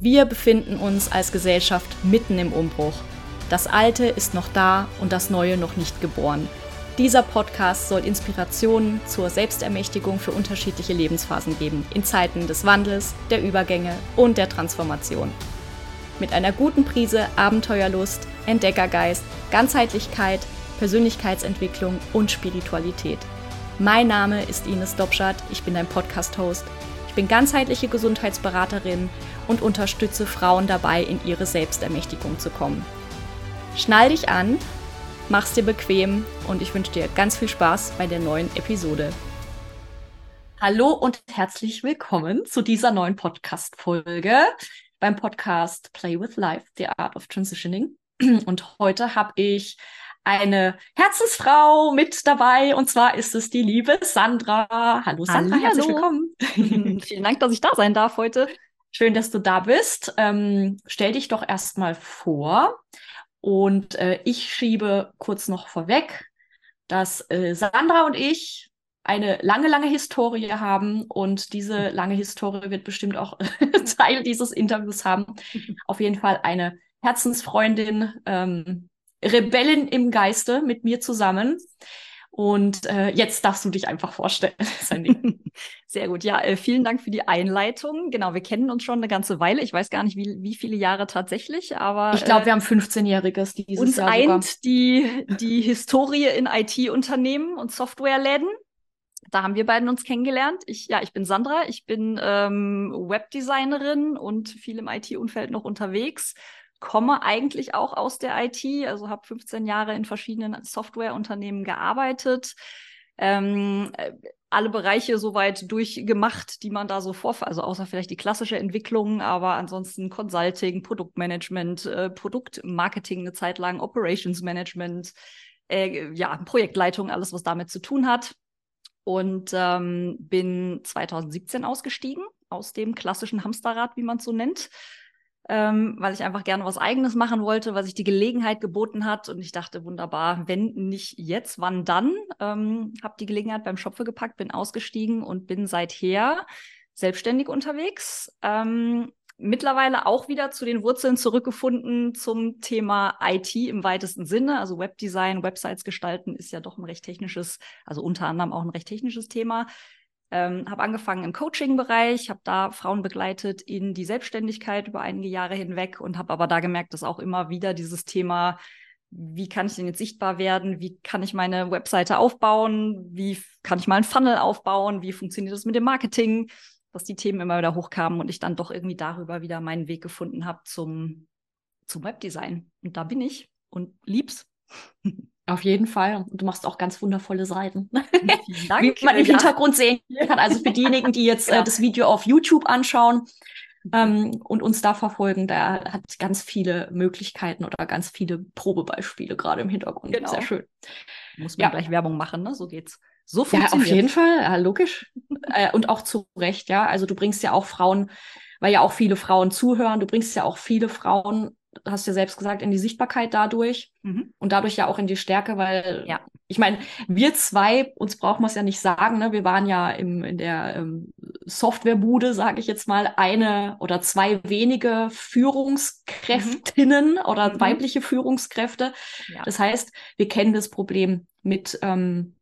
Wir befinden uns als Gesellschaft mitten im Umbruch. Das Alte ist noch da und das Neue noch nicht geboren. Dieser Podcast soll Inspirationen zur Selbstermächtigung für unterschiedliche Lebensphasen geben, in Zeiten des Wandels, der Übergänge und der Transformation. Mit einer guten Prise Abenteuerlust, Entdeckergeist, Ganzheitlichkeit, Persönlichkeitsentwicklung und Spiritualität. Mein Name ist Ines Dobschat, ich bin dein Podcast-Host. Ich bin ganzheitliche Gesundheitsberaterin und unterstütze Frauen dabei, in ihre Selbstermächtigung zu kommen. Schnall dich an, mach's dir bequem und ich wünsche dir ganz viel Spaß bei der neuen Episode. Hallo und herzlich willkommen zu dieser neuen Podcast-Folge beim Podcast Play with Life, The Art of Transitioning. Und heute habe ich eine Herzensfrau mit dabei und zwar ist es die liebe Sandra. Hallo Sandra, Hallo. herzlich willkommen. Vielen Dank, dass ich da sein darf heute. Schön, dass du da bist. Ähm, stell dich doch erstmal vor. Und äh, ich schiebe kurz noch vorweg, dass äh, Sandra und ich eine lange, lange Historie haben und diese lange Historie wird bestimmt auch Teil dieses Interviews haben. Auf jeden Fall eine Herzensfreundin, ähm, Rebellin im Geiste mit mir zusammen. Und äh, jetzt darfst du dich einfach vorstellen. Sehr gut. Ja, äh, vielen Dank für die Einleitung. Genau, wir kennen uns schon eine ganze Weile. Ich weiß gar nicht, wie, wie viele Jahre tatsächlich, aber. Ich glaube, äh, wir haben 15-Jähriges dieses uns Jahr eint sogar. die, die Historie in IT-Unternehmen und Softwareläden. Da haben wir beiden uns kennengelernt. Ich, ja, ich bin Sandra, ich bin ähm, Webdesignerin und viel im IT-Umfeld noch unterwegs. Komme eigentlich auch aus der IT, also habe 15 Jahre in verschiedenen Softwareunternehmen gearbeitet. Ähm, äh, alle Bereiche soweit durchgemacht, die man da so vor, also außer vielleicht die klassische Entwicklung, aber ansonsten Consulting, Produktmanagement, äh, Produktmarketing eine Zeit lang, Operations Management, äh, ja, Projektleitung, alles, was damit zu tun hat. Und ähm, bin 2017 ausgestiegen aus dem klassischen Hamsterrad, wie man es so nennt ähm, weil ich einfach gerne was Eigenes machen wollte, was sich die Gelegenheit geboten hat. Und ich dachte, wunderbar, wenn nicht jetzt, wann dann? Ähm, habe die Gelegenheit beim Schopfe gepackt, bin ausgestiegen und bin seither selbstständig unterwegs. Ähm, mittlerweile auch wieder zu den Wurzeln zurückgefunden zum Thema IT im weitesten Sinne. Also Webdesign, Websites gestalten ist ja doch ein recht technisches, also unter anderem auch ein recht technisches Thema. Ähm, habe angefangen im Coaching-Bereich, habe da Frauen begleitet in die Selbstständigkeit über einige Jahre hinweg und habe aber da gemerkt, dass auch immer wieder dieses Thema, wie kann ich denn jetzt sichtbar werden, wie kann ich meine Webseite aufbauen, wie kann ich mal einen Funnel aufbauen, wie funktioniert das mit dem Marketing, dass die Themen immer wieder hochkamen und ich dann doch irgendwie darüber wieder meinen Weg gefunden habe zum, zum Webdesign. Und da bin ich und lieb's. Auf jeden Fall. Und du machst auch ganz wundervolle Seiten. Vielen Dank. Wie man im Ja. Hintergrund sehen kann. Also für diejenigen, die jetzt Ja. äh, das Video auf YouTube anschauen ähm, und uns da verfolgen, da hat ganz viele Möglichkeiten oder ganz viele Probebeispiele gerade im Hintergrund. Genau. Sehr schön. Muss man Ja. gleich Werbung machen, ne? So geht's. So Ja, auf jeden Fall, ja, logisch. äh, und auch zu Recht, ja. Also du bringst ja auch Frauen, weil ja auch viele Frauen zuhören, du bringst ja auch viele Frauen, hast ja selbst gesagt, in die Sichtbarkeit dadurch Mhm. und dadurch ja auch in die Stärke, weil Ja. ich meine, wir zwei, uns braucht man es ja nicht sagen, ne? Wir waren ja im, in der ähm, Softwarebude, sage ich jetzt mal, eine oder zwei wenige Führungskräftinnen oder Mhm. weibliche Führungskräfte. Ja. Das heißt, wir kennen das Problem mit, ähm,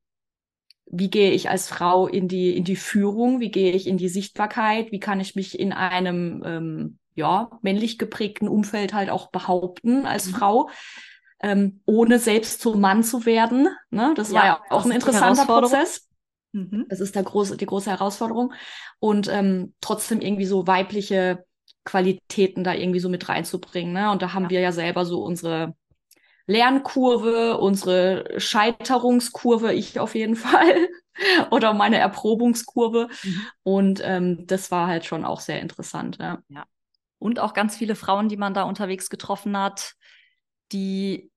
wie gehe ich als Frau in die, in die Führung, wie gehe ich in die Sichtbarkeit, wie kann ich mich in einem ähm, ja, männlich geprägten Umfeld halt auch behaupten als Mhm. Frau, ähm, ohne selbst zum Mann zu werden. Ne? Das war Ja, ja auch ein interessanter. Prozess. Mhm. Das ist der große, die große Herausforderung. Und ähm, trotzdem irgendwie so weibliche Qualitäten da irgendwie so mit reinzubringen. Ne? Und da haben Ja. wir ja selber so unsere Lernkurve, unsere Scheiterungskurve, ich auf jeden Fall, oder meine Erprobungskurve. Mhm. Und ähm, das war halt schon auch sehr interessant. Ja. Und auch ganz viele Frauen, die man da unterwegs getroffen hat, die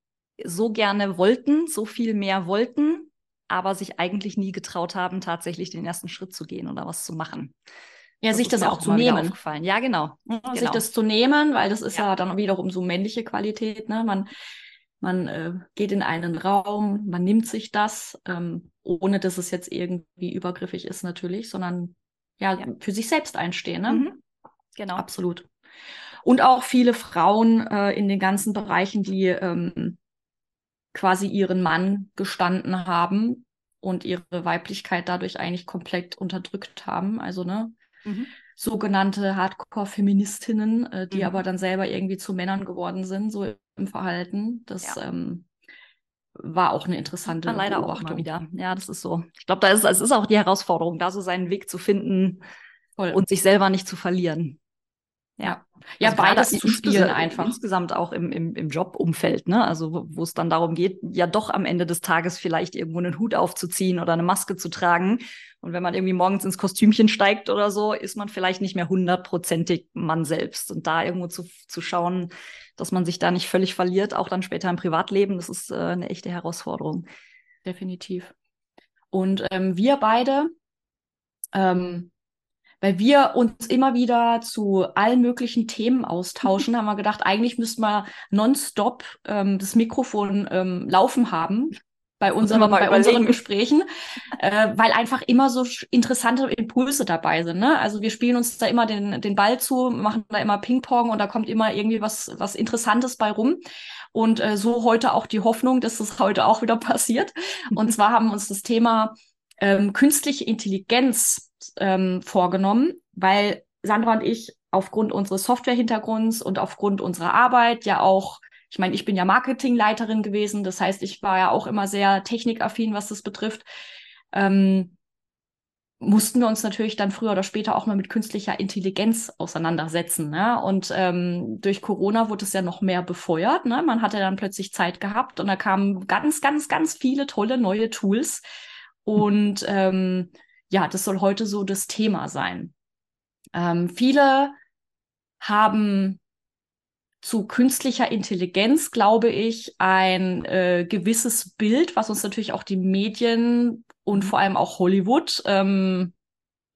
so gerne wollten, so viel mehr wollten, aber sich eigentlich nie getraut haben, tatsächlich den ersten Schritt zu gehen oder was zu machen. Ja, sich ist das auch zu nehmen. Ja, genau. Ja, Sich Genau. das zu nehmen, weil das ist ja, Ja. dann wiederum so männliche Qualität. Ne? Man, man äh, geht in einen Raum, man nimmt sich das, ähm, ohne dass es jetzt irgendwie übergriffig ist natürlich, sondern ja, Ja. für sich selbst einstehen. Ne? Mhm. Genau. Absolut. Und auch viele Frauen äh, in den ganzen Bereichen, die ähm, quasi ihren Mann gestanden haben und ihre Weiblichkeit dadurch eigentlich komplett unterdrückt haben. Also, ne? Mhm. Sogenannte Hardcore-Feministinnen, äh, die mhm. aber dann selber irgendwie zu Männern geworden sind, so im Verhalten. Das ja. ähm, war auch eine interessante ja, leider auch immer wieder. Ja, das ist so. Ich glaube, da ist es ist auch die Herausforderung, da so seinen Weg zu finden Voll. und sich selber nicht zu verlieren. Ja, ja, also beides zu spielen einfach. Insgesamt auch im, im, im Jobumfeld, ne? Also wo es dann darum geht, ja doch am Ende des Tages vielleicht irgendwo einen Hut aufzuziehen oder eine Maske zu tragen. Und wenn man irgendwie morgens ins Kostümchen steigt oder so, ist man vielleicht nicht mehr hundertprozentig man selbst. Und da irgendwo zu, zu schauen, dass man sich da nicht völlig verliert, auch dann später im Privatleben, das ist äh, eine echte Herausforderung. Definitiv. Und ähm, wir beide ähm, weil wir uns immer wieder zu allen möglichen Themen austauschen, haben wir gedacht, eigentlich müssten wir nonstop ähm, das Mikrofon ähm, laufen haben bei unseren, bei unseren Gesprächen, äh, weil einfach immer so interessante Impulse dabei sind. Ne? Also wir spielen uns da immer den, den Ball zu, machen da immer Ping-Pong und da kommt immer irgendwie was, was Interessantes bei rum. Und äh, so heute auch die Hoffnung, dass das heute auch wieder passiert. Und zwar haben wir uns das Thema ähm, künstliche Intelligenz ähm, vorgenommen, weil Sandra und ich aufgrund unseres Software-Hintergrunds und aufgrund unserer Arbeit ja auch, ich meine, ich bin ja Marketingleiterin gewesen, das heißt, ich war ja auch immer sehr technikaffin, was das betrifft. Ähm, mussten wir uns natürlich dann früher oder später auch mal mit künstlicher Intelligenz auseinandersetzen. Ne? Und ähm, durch Corona wurde es ja noch mehr befeuert. Ne? Man hatte dann plötzlich Zeit gehabt und da kamen ganz, ganz, ganz viele tolle neue Tools. Und ähm, ja, das soll heute so das Thema sein. Ähm, viele haben zu künstlicher Intelligenz, glaube ich, ein äh, gewisses Bild, was uns natürlich auch die Medien und vor allem auch Hollywood ähm,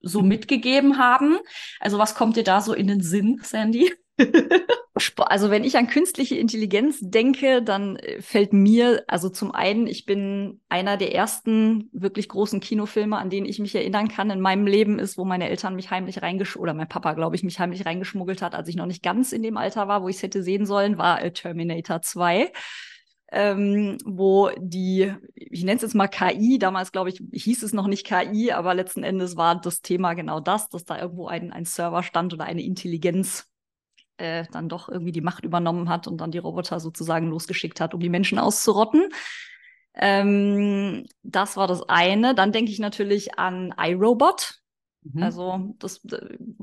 so mitgegeben haben. Also was kommt dir da so in den Sinn, Sandy? also wenn ich an künstliche Intelligenz denke, dann äh, fällt mir, also zum einen, ich bin einer der ersten wirklich großen Kinofilme, an denen ich mich erinnern kann in meinem Leben ist, wo meine Eltern mich heimlich reingeschmuggelt, oder mein Papa, glaube ich, mich heimlich reingeschmuggelt hat, als ich noch nicht ganz in dem Alter war, wo ich es hätte sehen sollen, war äh, Terminator 2. Ähm, wo die, ich nenne es jetzt mal KI, damals glaube ich, hieß es noch nicht KI, aber letzten Endes war das Thema genau das, dass da irgendwo ein, ein Server stand oder eine Intelligenz äh, dann doch irgendwie die Macht übernommen hat und dann die Roboter sozusagen losgeschickt hat, um die Menschen auszurotten. Ähm, das war das eine. Dann denke ich natürlich an iRobot. Mhm. Also, das,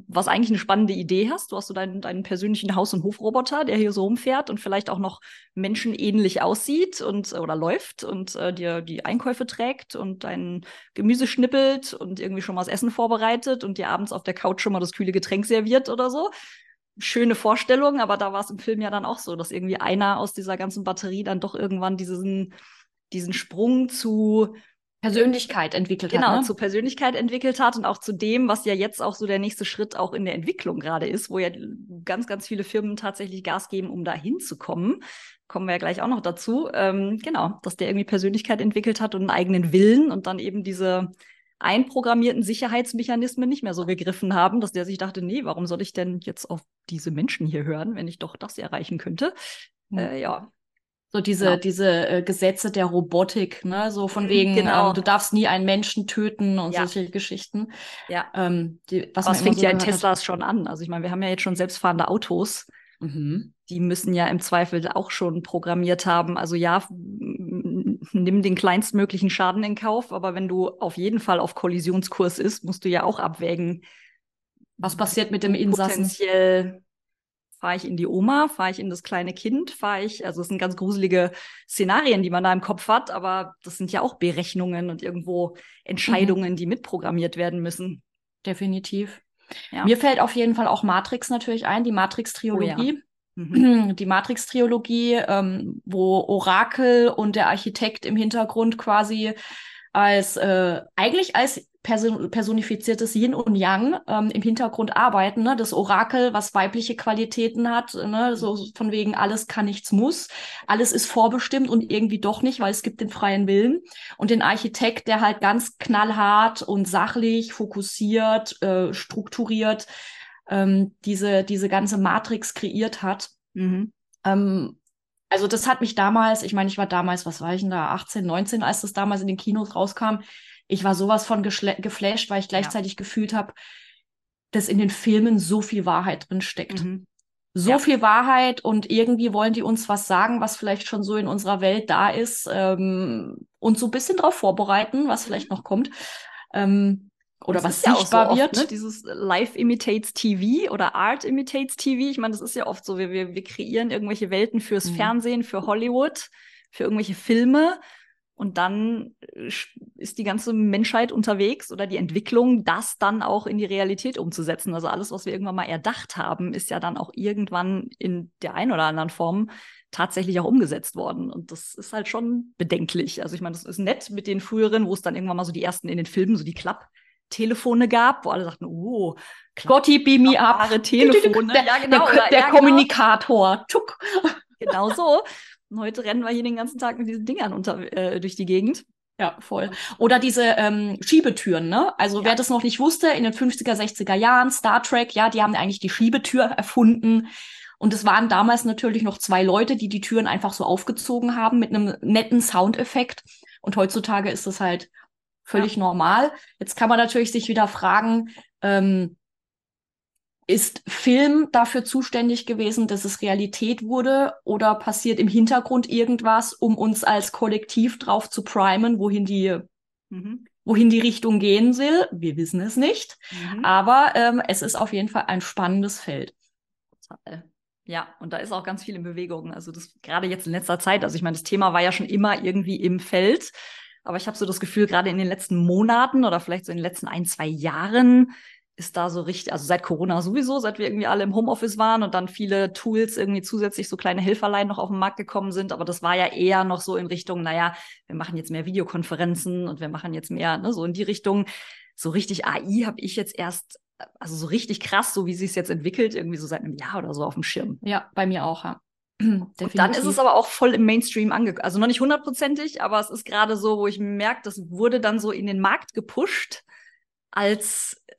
was eigentlich eine spannende Idee hast. Du hast so deinen, deinen persönlichen Haus- und Hofroboter, der hier so rumfährt und vielleicht auch noch menschenähnlich aussieht und oder läuft und äh, dir die Einkäufe trägt und dein Gemüse schnippelt und irgendwie schon mal das Essen vorbereitet und dir abends auf der Couch schon mal das kühle Getränk serviert oder so schöne Vorstellung, aber da war es im Film ja dann auch so, dass irgendwie einer aus dieser ganzen Batterie dann doch irgendwann diesen, diesen Sprung zu Persönlichkeit entwickelt genau, hat. Genau, ne? zu Persönlichkeit entwickelt hat und auch zu dem, was ja jetzt auch so der nächste Schritt auch in der Entwicklung gerade ist, wo ja ganz, ganz viele Firmen tatsächlich Gas geben, um da hinzukommen. Kommen wir ja gleich auch noch dazu. Ähm, genau, dass der irgendwie Persönlichkeit entwickelt hat und einen eigenen Willen und dann eben diese einprogrammierten Sicherheitsmechanismen nicht mehr so gegriffen haben, dass der sich dachte, nee, warum soll ich denn jetzt auf diese Menschen hier hören, wenn ich doch das erreichen könnte? Mhm. Äh, ja. So diese, genau. diese äh, Gesetze der Robotik, ne? So von mhm, wegen, genau. ähm, du darfst nie einen Menschen töten und ja. solche Geschichten. Ja. Ähm, die, was was fängt so ja in Teslas hat. schon an. Also ich meine, wir haben ja jetzt schon selbstfahrende Autos. Mhm. Die müssen ja im Zweifel auch schon programmiert haben. Also ja, nimm den kleinstmöglichen Schaden in Kauf, aber wenn du auf jeden Fall auf Kollisionskurs ist, musst du ja auch abwägen, was passiert mit dem Insassen. Potenziell fahre ich in die Oma, fahre ich in das kleine Kind, fahre ich, also es sind ganz gruselige Szenarien, die man da im Kopf hat, aber das sind ja auch Berechnungen und irgendwo Entscheidungen, mhm. die mitprogrammiert werden müssen. Definitiv. Ja. Mir fällt auf jeden Fall auch Matrix natürlich ein, die Matrix-Trilogie. Oh ja. Mhm. Die Matrix-Trilogie, ähm, wo Orakel und der Architekt im Hintergrund quasi als äh, eigentlich als person personifiziertes Yin und Yang ähm, im Hintergrund arbeiten. Ne? Das Orakel, was weibliche Qualitäten hat, ne? so von wegen alles kann, nichts muss. Alles ist vorbestimmt und irgendwie doch nicht, weil es gibt den freien Willen. Und den Architekt, der halt ganz knallhart und sachlich, fokussiert, äh, strukturiert ähm, diese, diese ganze Matrix kreiert hat. Mhm. Ähm, also das hat mich damals, ich meine, ich war damals, was war ich denn da, 18, 19, als das damals in den Kinos rauskam. Ich war sowas von geflasht, weil ich gleichzeitig ja. gefühlt habe, dass in den Filmen so viel Wahrheit drin steckt. Mhm. So ja. viel Wahrheit und irgendwie wollen die uns was sagen, was vielleicht schon so in unserer Welt da ist ähm, und so ein bisschen darauf vorbereiten, was vielleicht noch kommt. Ähm, oder das was sichtbar ja so wird. Oft, ne? Dieses Life imitates TV oder Art imitates TV. Ich meine, das ist ja oft so, wir, wir, wir kreieren irgendwelche Welten fürs mhm. Fernsehen, für Hollywood, für irgendwelche Filme. Und dann äh, ist die ganze Menschheit unterwegs oder die Entwicklung, das dann auch in die Realität umzusetzen. Also alles, was wir irgendwann mal erdacht haben, ist ja dann auch irgendwann in der einen oder anderen Form tatsächlich auch umgesetzt worden. Und das ist halt schon bedenklich. Also ich meine, das ist nett mit den früheren, wo es dann irgendwann mal so die ersten in den Filmen, so die Klapp- Telefone gab, wo alle sagten, oh, Gotti, me up. Telefone. Der, ja, genau, der, der ja, genau. Kommunikator. Tuck. Genau so. Und heute rennen wir hier den ganzen Tag mit diesen Dingern unter, äh, durch die Gegend. Ja, voll. Oder diese ähm, Schiebetüren, ne? Also ja. wer das noch nicht wusste, in den 50er, 60er Jahren, Star Trek, ja, die haben eigentlich die Schiebetür erfunden. Und es waren damals natürlich noch zwei Leute, die die Türen einfach so aufgezogen haben mit einem netten Soundeffekt. Und heutzutage ist das halt völlig ja. normal. Jetzt kann man natürlich sich wieder fragen, ähm, ist Film dafür zuständig gewesen, dass es Realität wurde oder passiert im Hintergrund irgendwas, um uns als Kollektiv drauf zu primen, wohin die, mhm. wohin die Richtung gehen will? Wir wissen es nicht, mhm. aber ähm, es ist auf jeden Fall ein spannendes Feld. Total. Ja, und da ist auch ganz viel in Bewegung. Also das gerade jetzt in letzter Zeit, also ich meine, das Thema war ja schon immer irgendwie im Feld. Aber ich habe so das Gefühl, gerade in den letzten Monaten oder vielleicht so in den letzten ein, zwei Jahren ist da so richtig, also seit Corona sowieso, seit wir irgendwie alle im Homeoffice waren und dann viele Tools irgendwie zusätzlich so kleine Hilferlein noch auf den Markt gekommen sind. Aber das war ja eher noch so in Richtung, naja, wir machen jetzt mehr Videokonferenzen und wir machen jetzt mehr, ne, so in die Richtung. So richtig AI habe ich jetzt erst, also so richtig krass, so wie sie es jetzt entwickelt, irgendwie so seit einem Jahr oder so auf dem Schirm. Ja, bei mir auch, ja. Und dann ist es aber auch voll im Mainstream angekommen. Also noch nicht hundertprozentig, aber es ist gerade so, wo ich merke, das wurde dann so in den Markt gepusht, als, äh,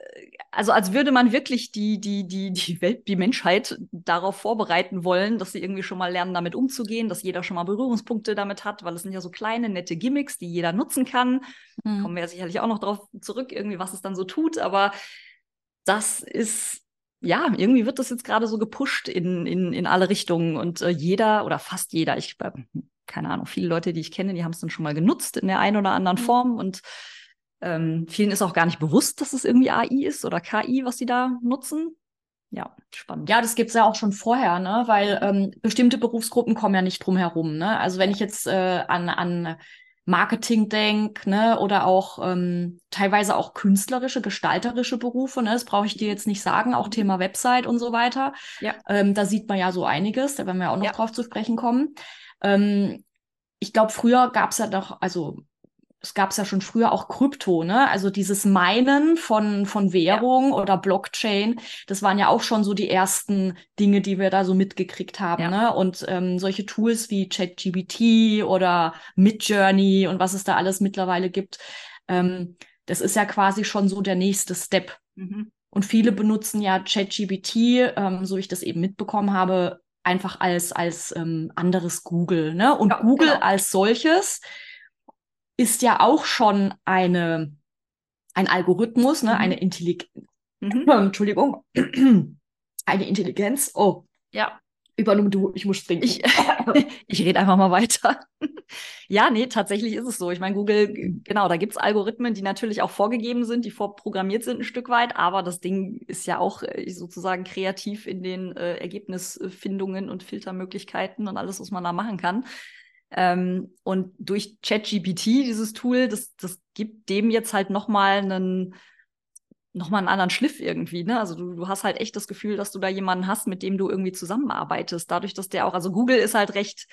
also als würde man wirklich die, die, die, die Welt, die Menschheit darauf vorbereiten wollen, dass sie irgendwie schon mal lernen, damit umzugehen, dass jeder schon mal Berührungspunkte damit hat, weil es sind ja so kleine, nette Gimmicks, die jeder nutzen kann. Mhm. Kommen wir ja sicherlich auch noch drauf zurück, irgendwie, was es dann so tut, aber das ist ja, irgendwie wird das jetzt gerade so gepusht in, in, in alle Richtungen und äh, jeder oder fast jeder, ich äh, keine Ahnung, viele Leute, die ich kenne, die haben es dann schon mal genutzt in der einen oder anderen mhm. Form und ähm, vielen ist auch gar nicht bewusst, dass es irgendwie AI ist oder KI, was sie da nutzen. Ja, spannend. Ja, das gibt's ja auch schon vorher, ne? Weil ähm, bestimmte Berufsgruppen kommen ja nicht drum herum, ne? Also wenn ich jetzt äh, an, an Marketing denk, ne, oder auch ähm, teilweise auch künstlerische, gestalterische Berufe, ne, das brauche ich dir jetzt nicht sagen, auch Thema Website und so weiter. Ja. Ähm, da sieht man ja so einiges, da werden wir auch noch ja. drauf zu sprechen kommen. Ähm, ich glaube, früher gab es ja doch, also es gab es ja schon früher auch Krypto, ne? Also dieses Meinen von, von Währung ja. oder Blockchain, das waren ja auch schon so die ersten Dinge, die wir da so mitgekriegt haben, ja. ne? Und ähm, solche Tools wie ChatGBT oder Midjourney und was es da alles mittlerweile gibt, ähm, das ist ja quasi schon so der nächste Step. Mhm. Und viele benutzen ja ChatGBT, ähm, so ich das eben mitbekommen habe, einfach als, als ähm, anderes Google, ne? Und ja, Google genau. als solches ist ja auch schon eine, ein Algorithmus, ne, mhm. eine Intelligenz. Mhm. Entschuldigung. eine Intelligenz. Oh. Ja. Übernommen du, ich muss trinken. Ich, ich rede einfach mal weiter. ja, nee, tatsächlich ist es so. Ich meine, Google, genau, da gibt es Algorithmen, die natürlich auch vorgegeben sind, die vorprogrammiert sind ein Stück weit, aber das Ding ist ja auch äh, sozusagen kreativ in den äh, Ergebnisfindungen und Filtermöglichkeiten und alles, was man da machen kann. Ähm, und durch ChatGPT, dieses Tool, das, das gibt dem jetzt halt nochmal einen, noch einen anderen Schliff irgendwie, ne? Also du, du hast halt echt das Gefühl, dass du da jemanden hast, mit dem du irgendwie zusammenarbeitest. Dadurch, dass der auch, also Google ist halt recht,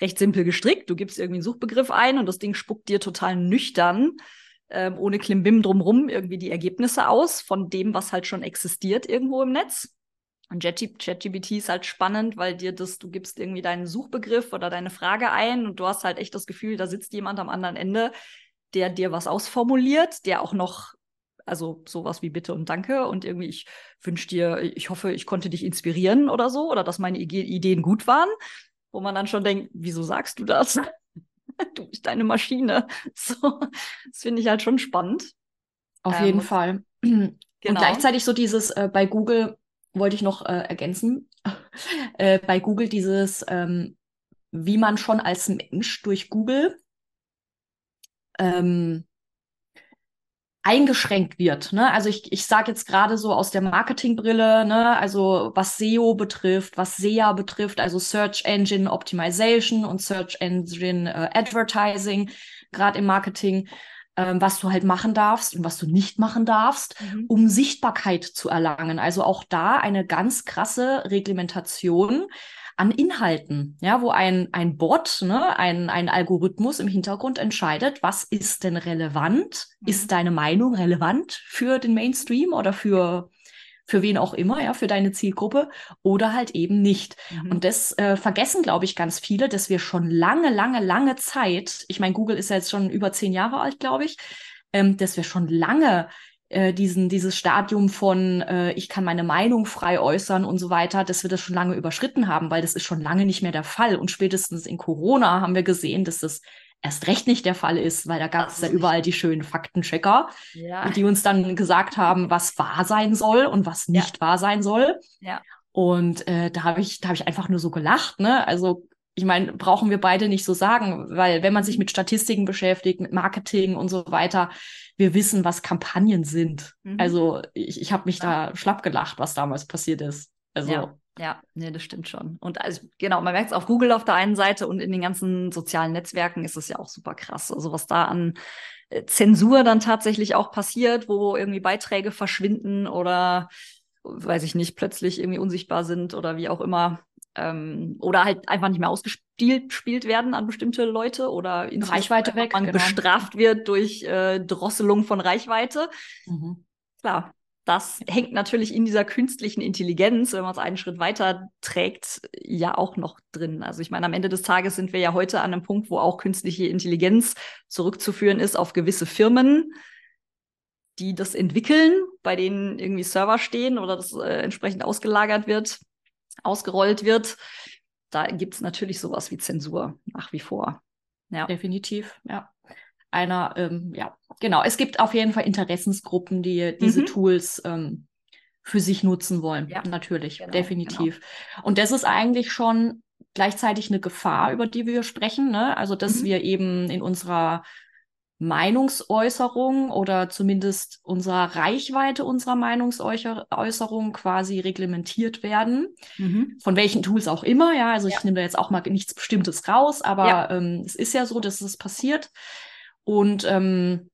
recht simpel gestrickt. Du gibst irgendwie einen Suchbegriff ein und das Ding spuckt dir total nüchtern, ähm, ohne Klimbim drumrum, irgendwie die Ergebnisse aus von dem, was halt schon existiert irgendwo im Netz. Und ChatGPT ist halt spannend, weil dir das, du gibst irgendwie deinen Suchbegriff oder deine Frage ein und du hast halt echt das Gefühl, da sitzt jemand am anderen Ende, der dir was ausformuliert, der auch noch also sowas wie Bitte und Danke und irgendwie, ich wünsche dir, ich hoffe, ich konnte dich inspirieren oder so oder dass meine Ideen gut waren, wo man dann schon denkt, wieso sagst du das? du bist deine Maschine. So, das finde ich halt schon spannend. Auf ähm, jeden Fall. Genau. Und gleichzeitig so dieses äh, bei Google wollte ich noch äh, ergänzen, äh, bei Google dieses, ähm, wie man schon als Mensch durch Google ähm, eingeschränkt wird. Ne? Also ich, ich sage jetzt gerade so aus der Marketingbrille, ne? also was SEO betrifft, was SEA betrifft, also Search Engine Optimization und Search Engine äh, Advertising, gerade im Marketing, ähm, was du halt machen darfst und was du nicht machen darfst, mhm. um Sichtbarkeit zu erlangen. Also auch da eine ganz krasse Reglementation an Inhalten, ja, wo ein, ein Bot, ne, ein, ein Algorithmus im Hintergrund entscheidet, was ist denn relevant? Mhm. Ist deine Meinung relevant für den Mainstream oder für, für wen auch immer, ja, für deine Zielgruppe oder halt eben nicht. Mhm. Und das äh, vergessen, glaube ich, ganz viele, dass wir schon lange, lange, lange Zeit, ich meine, Google ist ja jetzt schon über zehn Jahre alt, glaube ich, ähm, dass wir schon lange äh, diesen, dieses Stadium von äh, ich kann meine Meinung frei äußern und so weiter, dass wir das schon lange überschritten haben, weil das ist schon lange nicht mehr der Fall. Und spätestens in Corona haben wir gesehen, dass das erst recht nicht der Fall ist, weil da gab es ja überall die schönen Faktenchecker, ja. die uns dann gesagt haben, was wahr sein soll und was nicht ja. wahr sein soll. Ja. Und äh, da habe ich, da habe ich einfach nur so gelacht, ne? Also ich meine, brauchen wir beide nicht so sagen, weil wenn man sich mit Statistiken beschäftigt, mit Marketing und so weiter, wir wissen, was Kampagnen sind. Mhm. Also ich, ich habe mich ja. da schlapp gelacht, was damals passiert ist. Also ja. Ja, nee, das stimmt schon. Und also, genau, man merkt es auf Google auf der einen Seite und in den ganzen sozialen Netzwerken ist es ja auch super krass. Also was da an äh, Zensur dann tatsächlich auch passiert, wo irgendwie Beiträge verschwinden oder weiß ich nicht, plötzlich irgendwie unsichtbar sind oder wie auch immer ähm, oder halt einfach nicht mehr ausgespielt werden an bestimmte Leute oder in Reichweite weg, man genau. bestraft wird durch äh, Drosselung von Reichweite. Mhm. Klar, das hängt natürlich in dieser künstlichen Intelligenz, wenn man es einen Schritt weiter trägt, ja auch noch drin. Also ich meine, am Ende des Tages sind wir ja heute an einem Punkt, wo auch künstliche Intelligenz zurückzuführen ist auf gewisse Firmen, die das entwickeln, bei denen irgendwie Server stehen oder das äh, entsprechend ausgelagert wird ausgerollt wird, da gibt es natürlich sowas wie Zensur nach wie vor. Ja. Definitiv, ja. Einer, ähm, ja, genau. Es gibt auf jeden Fall Interessensgruppen, die diese mhm. Tools ähm, für sich nutzen wollen. Ja. Natürlich, genau, definitiv. Genau. Und das ist eigentlich schon gleichzeitig eine Gefahr, über die wir sprechen. Ne? Also, dass mhm. wir eben in unserer Meinungsäußerung oder zumindest unserer Reichweite unserer Meinungsäußerung quasi reglementiert werden. Mhm. Von welchen Tools auch immer, ja. Also ja. ich nehme da jetzt auch mal nichts Bestimmtes raus, aber ja. ähm, es ist ja so, dass es passiert. Und ähm,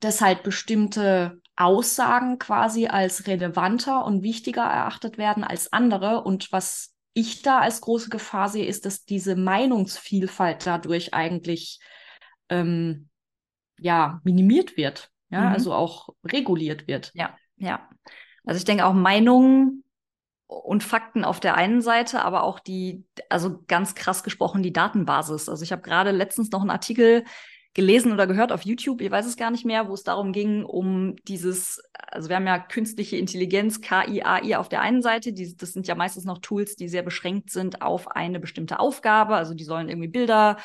dass halt bestimmte Aussagen quasi als relevanter und wichtiger erachtet werden als andere. Und was ich da als große Gefahr sehe, ist, dass diese Meinungsvielfalt dadurch eigentlich ähm, ja, minimiert wird, ja, mhm. also auch reguliert wird. Ja, ja. Also ich denke auch Meinungen und Fakten auf der einen Seite, aber auch die, also ganz krass gesprochen, die Datenbasis. Also ich habe gerade letztens noch einen Artikel gelesen oder gehört auf YouTube, ich weiß es gar nicht mehr, wo es darum ging, um dieses, also wir haben ja künstliche Intelligenz, KI, AI auf der einen Seite, die, das sind ja meistens noch Tools, die sehr beschränkt sind auf eine bestimmte Aufgabe, also die sollen irgendwie Bilder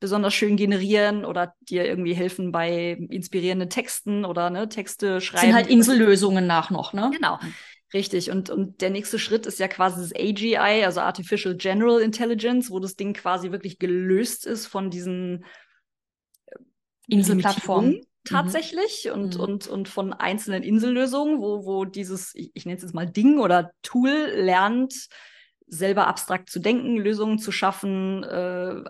besonders schön generieren oder dir irgendwie helfen bei inspirierenden Texten oder ne, Texte schreiben. Sind halt Insellösungen nach noch, ne? Genau. Richtig. Und, und der nächste Schritt ist ja quasi das AGI, also Artificial General Intelligence, wo das Ding quasi wirklich gelöst ist von diesen Inselplattformen mhm. tatsächlich mhm. und, und, und von einzelnen Insellösungen, wo, wo dieses, ich, ich nenne es jetzt mal Ding oder Tool lernt, selber abstrakt zu denken, Lösungen zu schaffen, äh,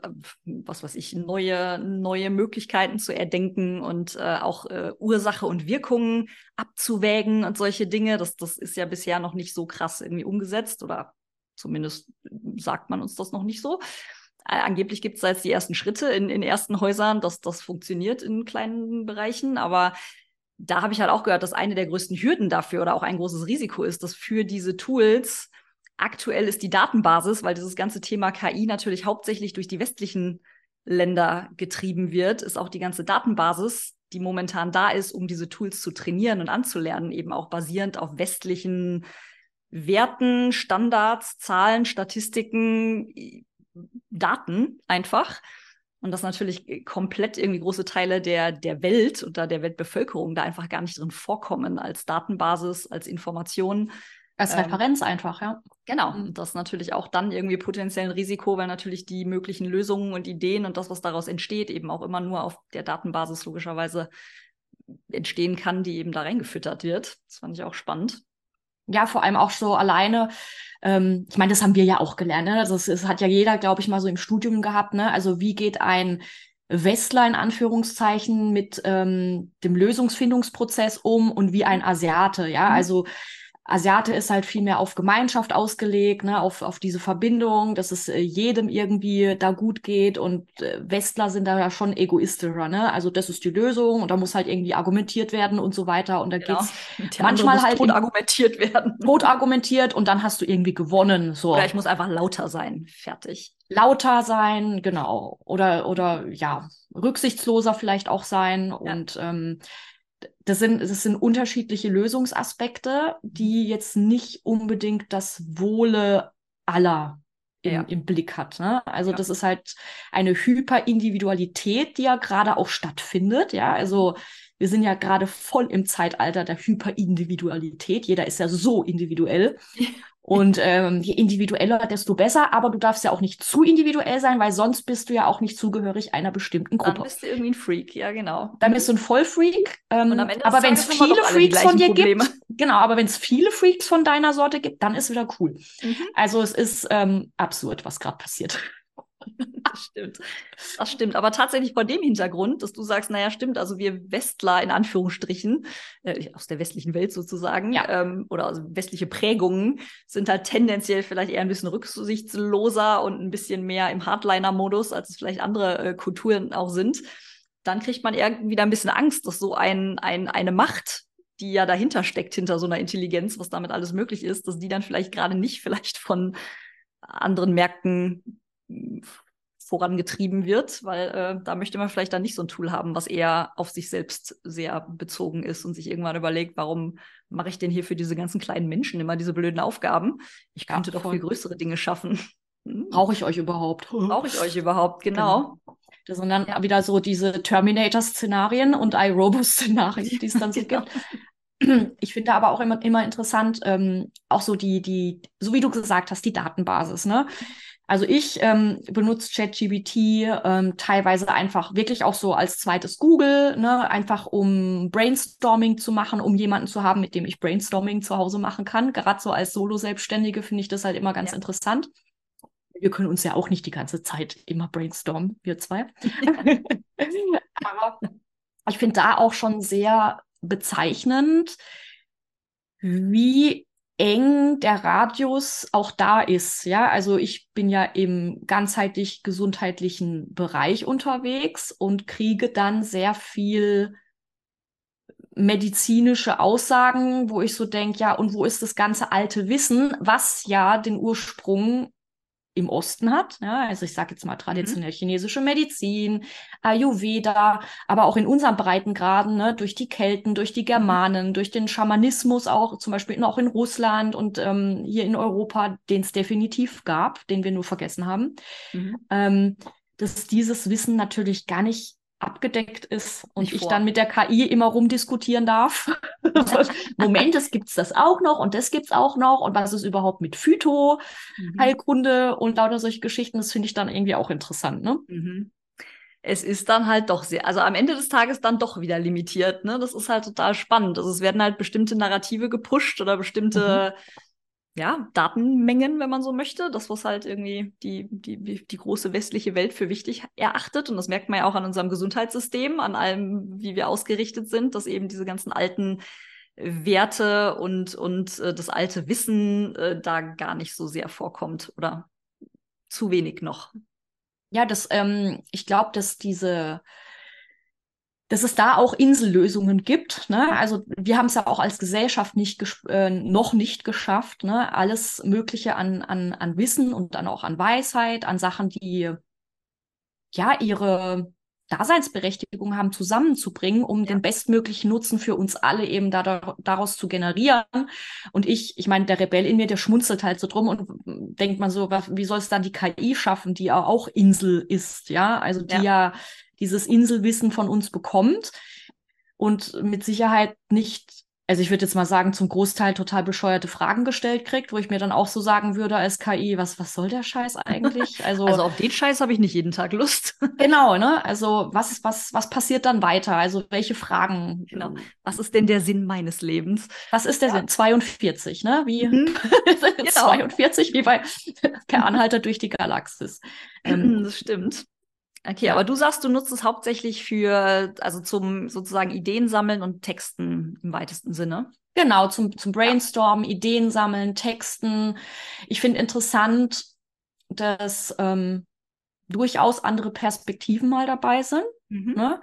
was weiß ich, neue, neue Möglichkeiten zu erdenken und äh, auch äh, Ursache und Wirkungen abzuwägen und solche Dinge. Das, das ist ja bisher noch nicht so krass irgendwie umgesetzt oder zumindest sagt man uns das noch nicht so. Äh, angeblich gibt es da jetzt die ersten Schritte in, in ersten Häusern, dass das funktioniert in kleinen Bereichen, aber da habe ich halt auch gehört, dass eine der größten Hürden dafür oder auch ein großes Risiko ist, dass für diese Tools Aktuell ist die Datenbasis, weil dieses ganze Thema KI natürlich hauptsächlich durch die westlichen Länder getrieben wird, ist auch die ganze Datenbasis, die momentan da ist, um diese Tools zu trainieren und anzulernen, eben auch basierend auf westlichen Werten, Standards, Zahlen, Statistiken, Daten einfach. Und dass natürlich komplett irgendwie große Teile der, der Welt und der Weltbevölkerung da einfach gar nicht drin vorkommen als Datenbasis, als Information. Als ähm, Referenz ähm, einfach, ja. Genau. Und mhm. das ist natürlich auch dann irgendwie potenziell ein Risiko, weil natürlich die möglichen Lösungen und Ideen und das, was daraus entsteht, eben auch immer nur auf der Datenbasis logischerweise entstehen kann, die eben da reingefüttert wird. Das fand ich auch spannend ja, vor allem auch so alleine. Ähm, ich meine, das haben wir ja auch gelernt. Ne? Das, das hat ja jeder, glaube ich, mal so im Studium gehabt. Ne? Also wie geht ein Westler in Anführungszeichen mit ähm, dem Lösungsfindungsprozess um und wie ein Asiate. Ja, mhm. also Asiate ist halt viel mehr auf Gemeinschaft ausgelegt, ne, auf, auf diese Verbindung, dass es äh, jedem irgendwie da gut geht und äh, Westler sind da ja schon egoistischer, ne? Also das ist die Lösung und da muss halt irgendwie argumentiert werden und so weiter und da genau. geht's manchmal halt tot argumentiert werden. Tot argumentiert und dann hast du irgendwie gewonnen, so. Oder ich muss einfach lauter sein, fertig. Lauter sein, genau. Oder, oder ja, rücksichtsloser vielleicht auch sein ja. und ähm, das sind, das sind unterschiedliche Lösungsaspekte, die jetzt nicht unbedingt das Wohle aller im, ja. im Blick hat. Ne? Also ja. das ist halt eine Hyperindividualität, die ja gerade auch stattfindet. Ja, also wir sind ja gerade voll im Zeitalter der Hyperindividualität. Jeder ist ja so individuell. Und ähm, je individueller, desto besser. Aber du darfst ja auch nicht zu individuell sein, weil sonst bist du ja auch nicht zugehörig einer bestimmten Gruppe. Dann bist du irgendwie ein Freak, ja genau. Dann bist du ein Vollfreak. Ähm, aber wenn es viele Freaks von dir Probleme. gibt, genau, aber wenn es viele Freaks von deiner Sorte gibt, dann ist wieder cool. Mhm. Also es ist ähm, absurd, was gerade passiert. das stimmt. Das stimmt. Aber tatsächlich vor dem Hintergrund, dass du sagst, naja, stimmt, also wir Westler in Anführungsstrichen, äh, aus der westlichen Welt sozusagen, ja. ähm, oder also westliche Prägungen, sind halt tendenziell vielleicht eher ein bisschen rücksichtsloser und ein bisschen mehr im Hardliner-Modus, als es vielleicht andere äh, Kulturen auch sind. Dann kriegt man irgendwie wieder ein bisschen Angst, dass so ein, ein, eine Macht, die ja dahinter steckt, hinter so einer Intelligenz, was damit alles möglich ist, dass die dann vielleicht gerade nicht vielleicht von anderen Märkten vorangetrieben wird, weil äh, da möchte man vielleicht dann nicht so ein Tool haben, was eher auf sich selbst sehr bezogen ist und sich irgendwann überlegt, warum mache ich denn hier für diese ganzen kleinen Menschen immer diese blöden Aufgaben? Ich könnte ja, doch viel größere Dinge schaffen. Hm. Brauche ich euch überhaupt? Brauche ich euch überhaupt, genau. genau. Das sind dann ja. wieder so diese Terminator-Szenarien und iRobot-Szenarien, die es dann so genau. gibt. Ich finde aber auch immer, immer interessant, ähm, auch so die, die, so wie du gesagt hast, die Datenbasis, ne? Also ich ähm, benutze ChatGBT ähm, teilweise einfach wirklich auch so als zweites Google, ne? einfach um Brainstorming zu machen, um jemanden zu haben, mit dem ich Brainstorming zu Hause machen kann. Gerade so als Solo-Selbstständige finde ich das halt immer ganz ja. interessant. Wir können uns ja auch nicht die ganze Zeit immer brainstormen, wir zwei. Aber ich finde da auch schon sehr bezeichnend, wie eng der Radius auch da ist. Ja, also ich bin ja im ganzheitlich gesundheitlichen Bereich unterwegs und kriege dann sehr viel medizinische Aussagen, wo ich so denke, ja, und wo ist das ganze alte Wissen, was ja den Ursprung im Osten hat. Ja, also ich sage jetzt mal traditionell mhm. chinesische Medizin, Ayurveda, aber auch in unseren Breitengraden, ne, durch die Kelten, durch die mhm. Germanen, mhm. durch den Schamanismus auch, zum Beispiel auch in Russland und ähm, hier in Europa, den es definitiv gab, den wir nur vergessen haben. Mhm. Ähm, dass dieses Wissen natürlich gar nicht abgedeckt ist und ich dann mit der KI immer rumdiskutieren darf. Moment, das gibt's das auch noch und das gibt's auch noch und was ist überhaupt mit Phyto, mhm. Heilkunde und lauter solche Geschichten, das finde ich dann irgendwie auch interessant, ne? Mhm. Es ist dann halt doch sehr, also am Ende des Tages dann doch wieder limitiert, ne? Das ist halt total spannend. Also es werden halt bestimmte Narrative gepusht oder bestimmte mhm ja, Datenmengen, wenn man so möchte. Das, was halt irgendwie die, die, die große westliche Welt für wichtig erachtet. Und das merkt man ja auch an unserem Gesundheitssystem, an allem, wie wir ausgerichtet sind, dass eben diese ganzen alten Werte und, und äh, das alte Wissen äh, da gar nicht so sehr vorkommt oder zu wenig noch. Ja, das, ähm, ich glaube, dass diese dass es da auch Insellösungen gibt. Ne? Also wir haben es ja auch als Gesellschaft nicht äh, noch nicht geschafft, ne? alles Mögliche an, an, an Wissen und dann auch an Weisheit, an Sachen, die ja ihre Daseinsberechtigung haben, zusammenzubringen, um ja. den bestmöglichen Nutzen für uns alle eben da, daraus zu generieren. Und ich, ich meine, der Rebell in mir, der schmunzelt halt so drum und denkt man so, was, wie soll es dann die KI schaffen, die ja auch Insel ist, ja, also die ja, ja dieses Inselwissen von uns bekommt und mit Sicherheit nicht also ich würde jetzt mal sagen, zum Großteil total bescheuerte Fragen gestellt kriegt, wo ich mir dann auch so sagen würde als KI, was, was soll der Scheiß eigentlich? Also, also auf den Scheiß habe ich nicht jeden Tag Lust. genau, ne? Also was, was, was passiert dann weiter? Also welche Fragen? Genau. Was ist denn der Sinn meines Lebens? Was ist der ja. Sinn? 42, ne? Wie mhm. genau. 42, wie bei Per Anhalter durch die Galaxis. Ähm, das stimmt. Okay, aber du sagst, du nutzt es hauptsächlich für, also zum sozusagen Ideen sammeln und Texten im weitesten Sinne. Genau, zum, zum Brainstormen, ja. Ideen sammeln, Texten. Ich finde interessant, dass ähm, durchaus andere Perspektiven mal dabei sind. Mhm. Ne?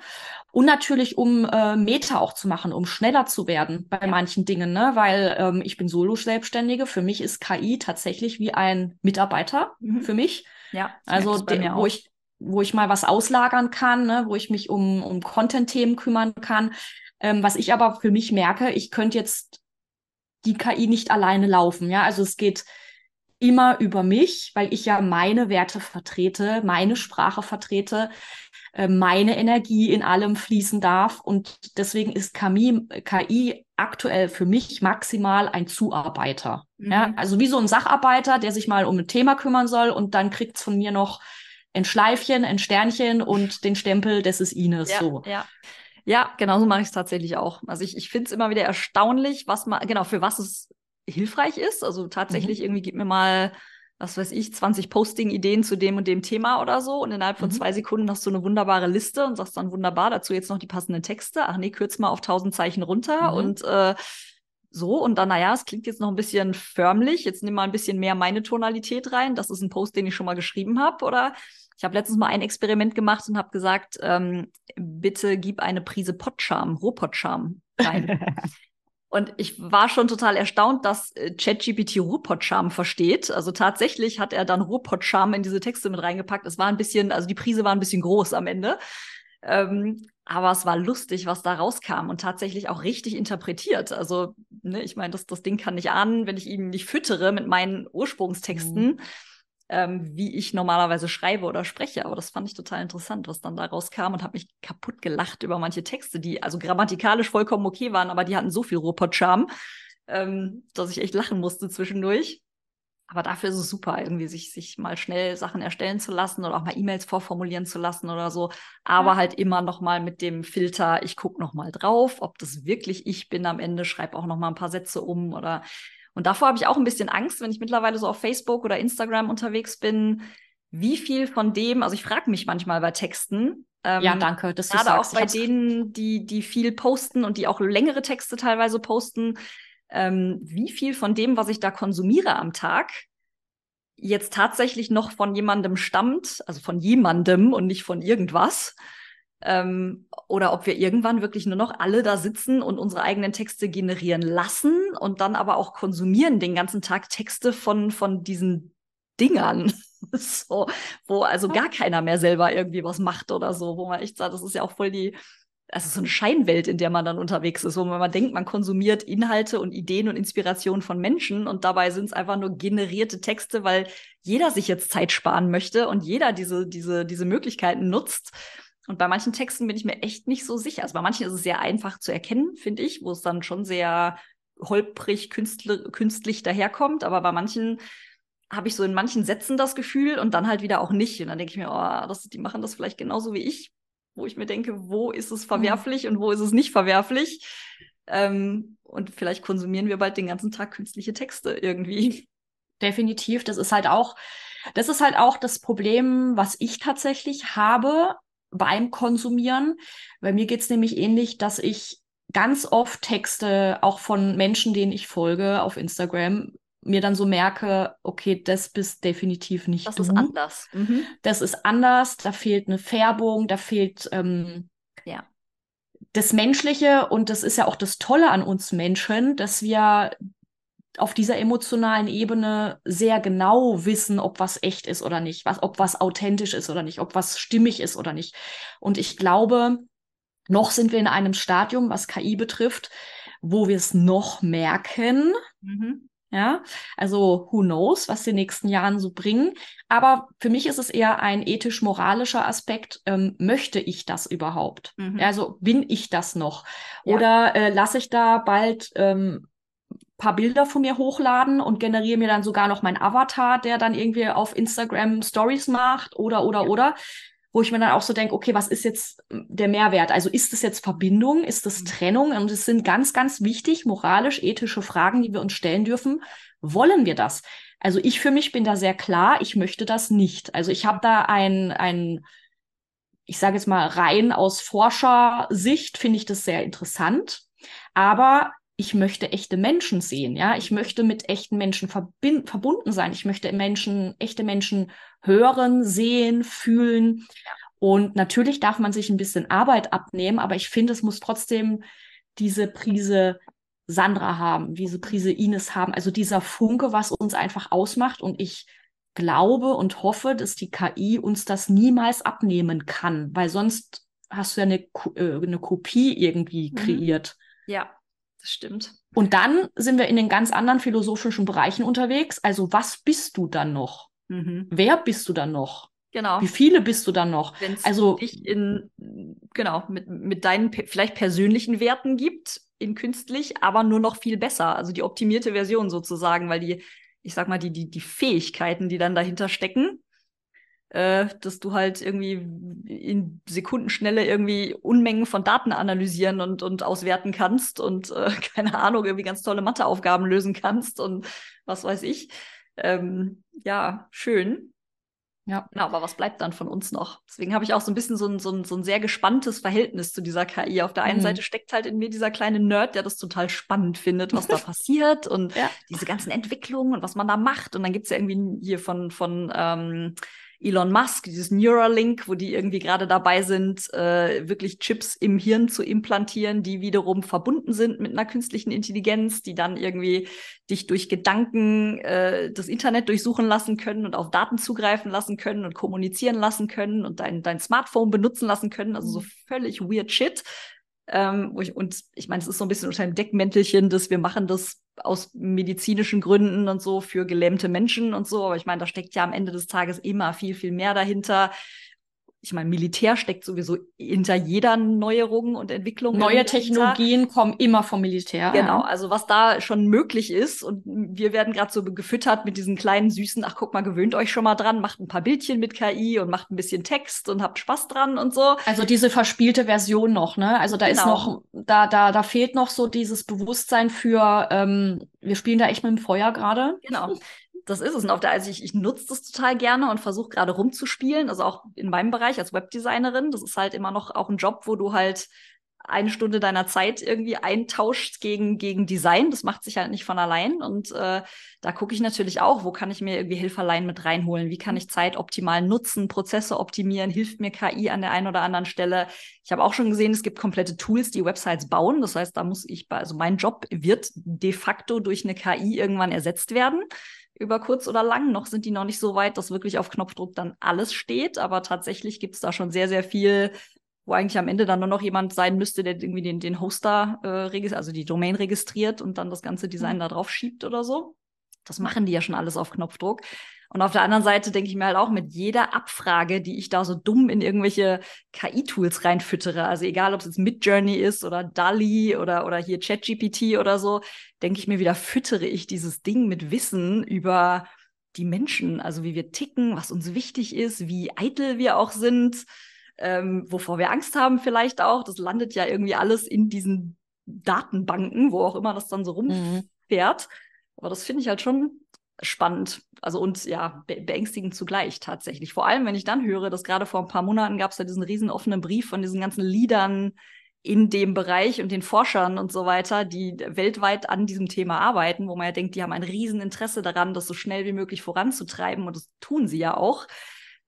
Und natürlich, um äh, Meta auch zu machen, um schneller zu werden bei ja. manchen Dingen, ne? weil ähm, ich bin Solo-Selbstständige. Für mich ist KI tatsächlich wie ein Mitarbeiter mhm. für mich. Ja, also de, wo ich wo ich mal was auslagern kann, ne, wo ich mich um, um Content-Themen kümmern kann. Ähm, was ich aber für mich merke, ich könnte jetzt die KI nicht alleine laufen. Ja, also es geht immer über mich, weil ich ja meine Werte vertrete, meine Sprache vertrete, äh, meine Energie in allem fließen darf. Und deswegen ist KI, KI aktuell für mich maximal ein Zuarbeiter. Mhm. Ja, also wie so ein Sacharbeiter, der sich mal um ein Thema kümmern soll und dann kriegt's von mir noch ein Schleifchen, ein Sternchen und den Stempel, das ist Ines. Ja, so. ja. Ja, genauso mache ich es tatsächlich auch. Also ich, ich finde es immer wieder erstaunlich, was man, genau, für was es hilfreich ist. Also tatsächlich mhm. irgendwie gib mir mal, was weiß ich, 20 Posting-Ideen zu dem und dem Thema oder so. Und innerhalb von mhm. zwei Sekunden hast du eine wunderbare Liste und sagst dann wunderbar, dazu jetzt noch die passenden Texte. Ach nee, kürz mal auf 1000 Zeichen runter mhm. und äh, so, und dann, naja, es klingt jetzt noch ein bisschen förmlich. Jetzt nimm mal ein bisschen mehr meine Tonalität rein. Das ist ein Post, den ich schon mal geschrieben habe. Oder ich habe letztens mal ein Experiment gemacht und habe gesagt, ähm, bitte gib eine Prise Potscham, Rohpotscham rein. und ich war schon total erstaunt, dass äh, ChatGPT Rohpotscham versteht. Also tatsächlich hat er dann Rohpotscham in diese Texte mit reingepackt. Es war ein bisschen, also die Prise war ein bisschen groß am Ende. Ähm, aber es war lustig, was da rauskam und tatsächlich auch richtig interpretiert. Also, ne, ich meine, das, das Ding kann nicht ahnen, wenn ich ihn nicht füttere mit meinen Ursprungstexten. Mhm ähm, wie ich normalerweise schreibe oder spreche. Aber das fand ich total interessant, was dann da rauskam und habe mich kaputt gelacht über manche Texte, die also grammatikalisch vollkommen okay waren, aber die hatten so viel Robot-Charme, ähm, dass ich echt lachen musste zwischendurch. Aber dafür ist es super, irgendwie sich, sich mal schnell Sachen erstellen zu lassen oder auch mal E-Mails vorformulieren zu lassen oder so. Aber ja. halt immer noch mal mit dem Filter, ich gucke noch mal drauf, ob das wirklich ich bin am Ende, schreibe auch noch mal ein paar Sätze um oder und davor habe ich auch ein bisschen Angst, wenn ich mittlerweile so auf Facebook oder Instagram unterwegs bin, wie viel von dem, also ich frage mich manchmal bei Texten. Ähm, ja, danke. Das gerade auch bei denen, die, die viel posten und die auch längere Texte teilweise posten, ähm, wie viel von dem, was ich da konsumiere am Tag, jetzt tatsächlich noch von jemandem stammt, also von jemandem und nicht von irgendwas. Ähm, oder ob wir irgendwann wirklich nur noch alle da sitzen und unsere eigenen Texte generieren lassen und dann aber auch konsumieren den ganzen Tag Texte von, von diesen Dingern. so, wo also gar keiner mehr selber irgendwie was macht oder so, wo man echt sagt, das ist ja auch voll die, also so eine Scheinwelt, in der man dann unterwegs ist, wo man mal denkt, man konsumiert Inhalte und Ideen und Inspirationen von Menschen und dabei sind es einfach nur generierte Texte, weil jeder sich jetzt Zeit sparen möchte und jeder diese, diese, diese Möglichkeiten nutzt. Und bei manchen Texten bin ich mir echt nicht so sicher. Also bei manchen ist es sehr einfach zu erkennen, finde ich, wo es dann schon sehr holprig, künstlich daherkommt. Aber bei manchen habe ich so in manchen Sätzen das Gefühl und dann halt wieder auch nicht. Und dann denke ich mir, oh, das, die machen das vielleicht genauso wie ich, wo ich mir denke, wo ist es mhm. verwerflich und wo ist es nicht verwerflich? Ähm, und vielleicht konsumieren wir bald den ganzen Tag künstliche Texte irgendwie. Definitiv. Das ist halt auch, das ist halt auch das Problem, was ich tatsächlich habe beim Konsumieren. Bei mir geht es nämlich ähnlich, dass ich ganz oft Texte auch von Menschen, denen ich folge auf Instagram, mir dann so merke, okay, das bist definitiv nicht das du. Das ist anders. Mhm. Das ist anders, da fehlt eine Färbung, da fehlt ähm, ja. das Menschliche und das ist ja auch das Tolle an uns Menschen, dass wir auf dieser emotionalen Ebene sehr genau wissen, ob was echt ist oder nicht, was, ob was authentisch ist oder nicht, ob was stimmig ist oder nicht. Und ich glaube, noch sind wir in einem Stadium, was KI betrifft, wo wir es noch merken. Mhm. Ja, also who knows, was die nächsten Jahren so bringen. Aber für mich ist es eher ein ethisch-moralischer Aspekt. Ähm, möchte ich das überhaupt? Mhm. Also bin ich das noch? Ja. Oder äh, lasse ich da bald ähm, paar Bilder von mir hochladen und generiere mir dann sogar noch meinen Avatar, der dann irgendwie auf Instagram Stories macht oder oder ja. oder wo ich mir dann auch so denke, okay, was ist jetzt der Mehrwert? Also ist das jetzt Verbindung, ist das mhm. Trennung? Und es sind ganz, ganz wichtig moralisch-ethische Fragen, die wir uns stellen dürfen. Wollen wir das? Also ich für mich bin da sehr klar, ich möchte das nicht. Also ich habe da ein, ein ich sage jetzt mal rein aus Forschersicht, finde ich das sehr interessant. Aber ich möchte echte Menschen sehen, ja. Ich möchte mit echten Menschen verbunden sein. Ich möchte Menschen, echte Menschen hören, sehen, fühlen. Und natürlich darf man sich ein bisschen Arbeit abnehmen, aber ich finde, es muss trotzdem diese Prise Sandra haben, diese Prise Ines haben, also dieser Funke, was uns einfach ausmacht. Und ich glaube und hoffe, dass die KI uns das niemals abnehmen kann, weil sonst hast du ja eine, äh, eine Kopie irgendwie mhm. kreiert. Ja, das stimmt. Und dann sind wir in den ganz anderen philosophischen Bereichen unterwegs. Also was bist du dann noch? Mhm. Wer bist du dann noch? Genau. Wie viele bist du dann noch? Wenn es also dich in genau mit, mit deinen vielleicht persönlichen Werten gibt in künstlich, aber nur noch viel besser. Also die optimierte Version sozusagen, weil die, ich sag mal, die, die, die Fähigkeiten, die dann dahinter stecken, äh, dass du halt irgendwie in Sekundenschnelle irgendwie Unmengen von Daten analysieren und, und auswerten kannst und äh, keine Ahnung, irgendwie ganz tolle Matheaufgaben lösen kannst und was weiß ich. Ähm, ja, schön. Ja. Genau, aber was bleibt dann von uns noch? Deswegen habe ich auch so ein bisschen so ein, so, ein, so ein sehr gespanntes Verhältnis zu dieser KI. Auf der einen mhm. Seite steckt halt in mir dieser kleine Nerd, der das total spannend findet, was da passiert und ja. diese ganzen Entwicklungen und was man da macht. Und dann gibt es ja irgendwie hier von, von ähm, Elon Musk, dieses Neuralink, wo die irgendwie gerade dabei sind, äh, wirklich Chips im Hirn zu implantieren, die wiederum verbunden sind mit einer künstlichen Intelligenz, die dann irgendwie dich durch Gedanken äh, das Internet durchsuchen lassen können und auf Daten zugreifen lassen können und kommunizieren lassen können und dein, dein Smartphone benutzen lassen können. Also so mhm. völlig weird Shit. Ähm, ich, und ich meine, es ist so ein bisschen unter dem Deckmäntelchen, dass wir machen das aus medizinischen Gründen und so für gelähmte Menschen und so. Aber ich meine, da steckt ja am Ende des Tages immer viel, viel mehr dahinter ich meine, Militär steckt sowieso hinter jeder Neuerung und Entwicklung. Neue Technologien kommen immer vom Militär. Genau, also was da schon möglich ist und wir werden gerade so gefüttert mit diesen kleinen süßen, ach guck mal, gewöhnt euch schon mal dran, macht ein paar Bildchen mit KI und macht ein bisschen Text und habt Spaß dran und so. Also diese verspielte Version noch, ne? Also da genau. ist noch, da, da, da fehlt noch so dieses Bewusstsein für, ähm, wir spielen da echt mit dem Feuer gerade. Genau das ist es. Und auf der, also ich, ich nutze das total gerne und versuche gerade rumzuspielen. Also auch in meinem Bereich als Webdesignerin. Das ist halt immer noch auch ein Job, wo du halt eine Stunde deiner Zeit irgendwie eintauscht gegen, gegen Design. Das macht sich halt nicht von allein. Und äh, da gucke ich natürlich auch, wo kann ich mir irgendwie Hilferlein mit reinholen? Wie kann ich Zeit optimal nutzen, Prozesse optimieren? Hilft mir KI an der einen oder anderen Stelle? Ich habe auch schon gesehen, es gibt komplette Tools, die Websites bauen. Das heißt, da muss ich, also mein Job wird de facto durch eine KI irgendwann ersetzt werden über kurz oder lang. Noch sind die noch nicht so weit, dass wirklich auf Knopfdruck dann alles steht, aber tatsächlich gibt es da schon sehr, sehr viel, wo eigentlich am Ende dann nur noch jemand sein müsste, der irgendwie den, den Hoster, äh, also die Domain registriert und dann das ganze Design mhm. da drauf schiebt oder so. Das machen die ja schon alles auf Knopfdruck. Und auf der anderen Seite denke ich mir halt auch mit jeder Abfrage, die ich da so dumm in irgendwelche KI-Tools reinfüttere, also egal, ob es jetzt Midjourney ist oder DALI oder, oder hier ChatGPT oder so, denke ich mir wieder, füttere ich dieses Ding mit Wissen über die Menschen, also wie wir ticken, was uns wichtig ist, wie eitel wir auch sind, ähm, wovor wir Angst haben vielleicht auch. Das landet ja irgendwie alles in diesen Datenbanken, wo auch immer das dann so mhm. rumfährt. Mhm. Aber das finde ich halt schon spannend. Also und ja, be beängstigend zugleich tatsächlich. Vor allem, wenn ich dann höre, dass gerade vor ein paar Monaten gab es ja diesen riesen offenen Brief von diesen ganzen Liedern in dem Bereich und den Forschern und so weiter, die weltweit an diesem Thema arbeiten, wo man ja denkt, die haben ein Rieseninteresse daran, das so schnell wie möglich voranzutreiben und das tun sie ja auch.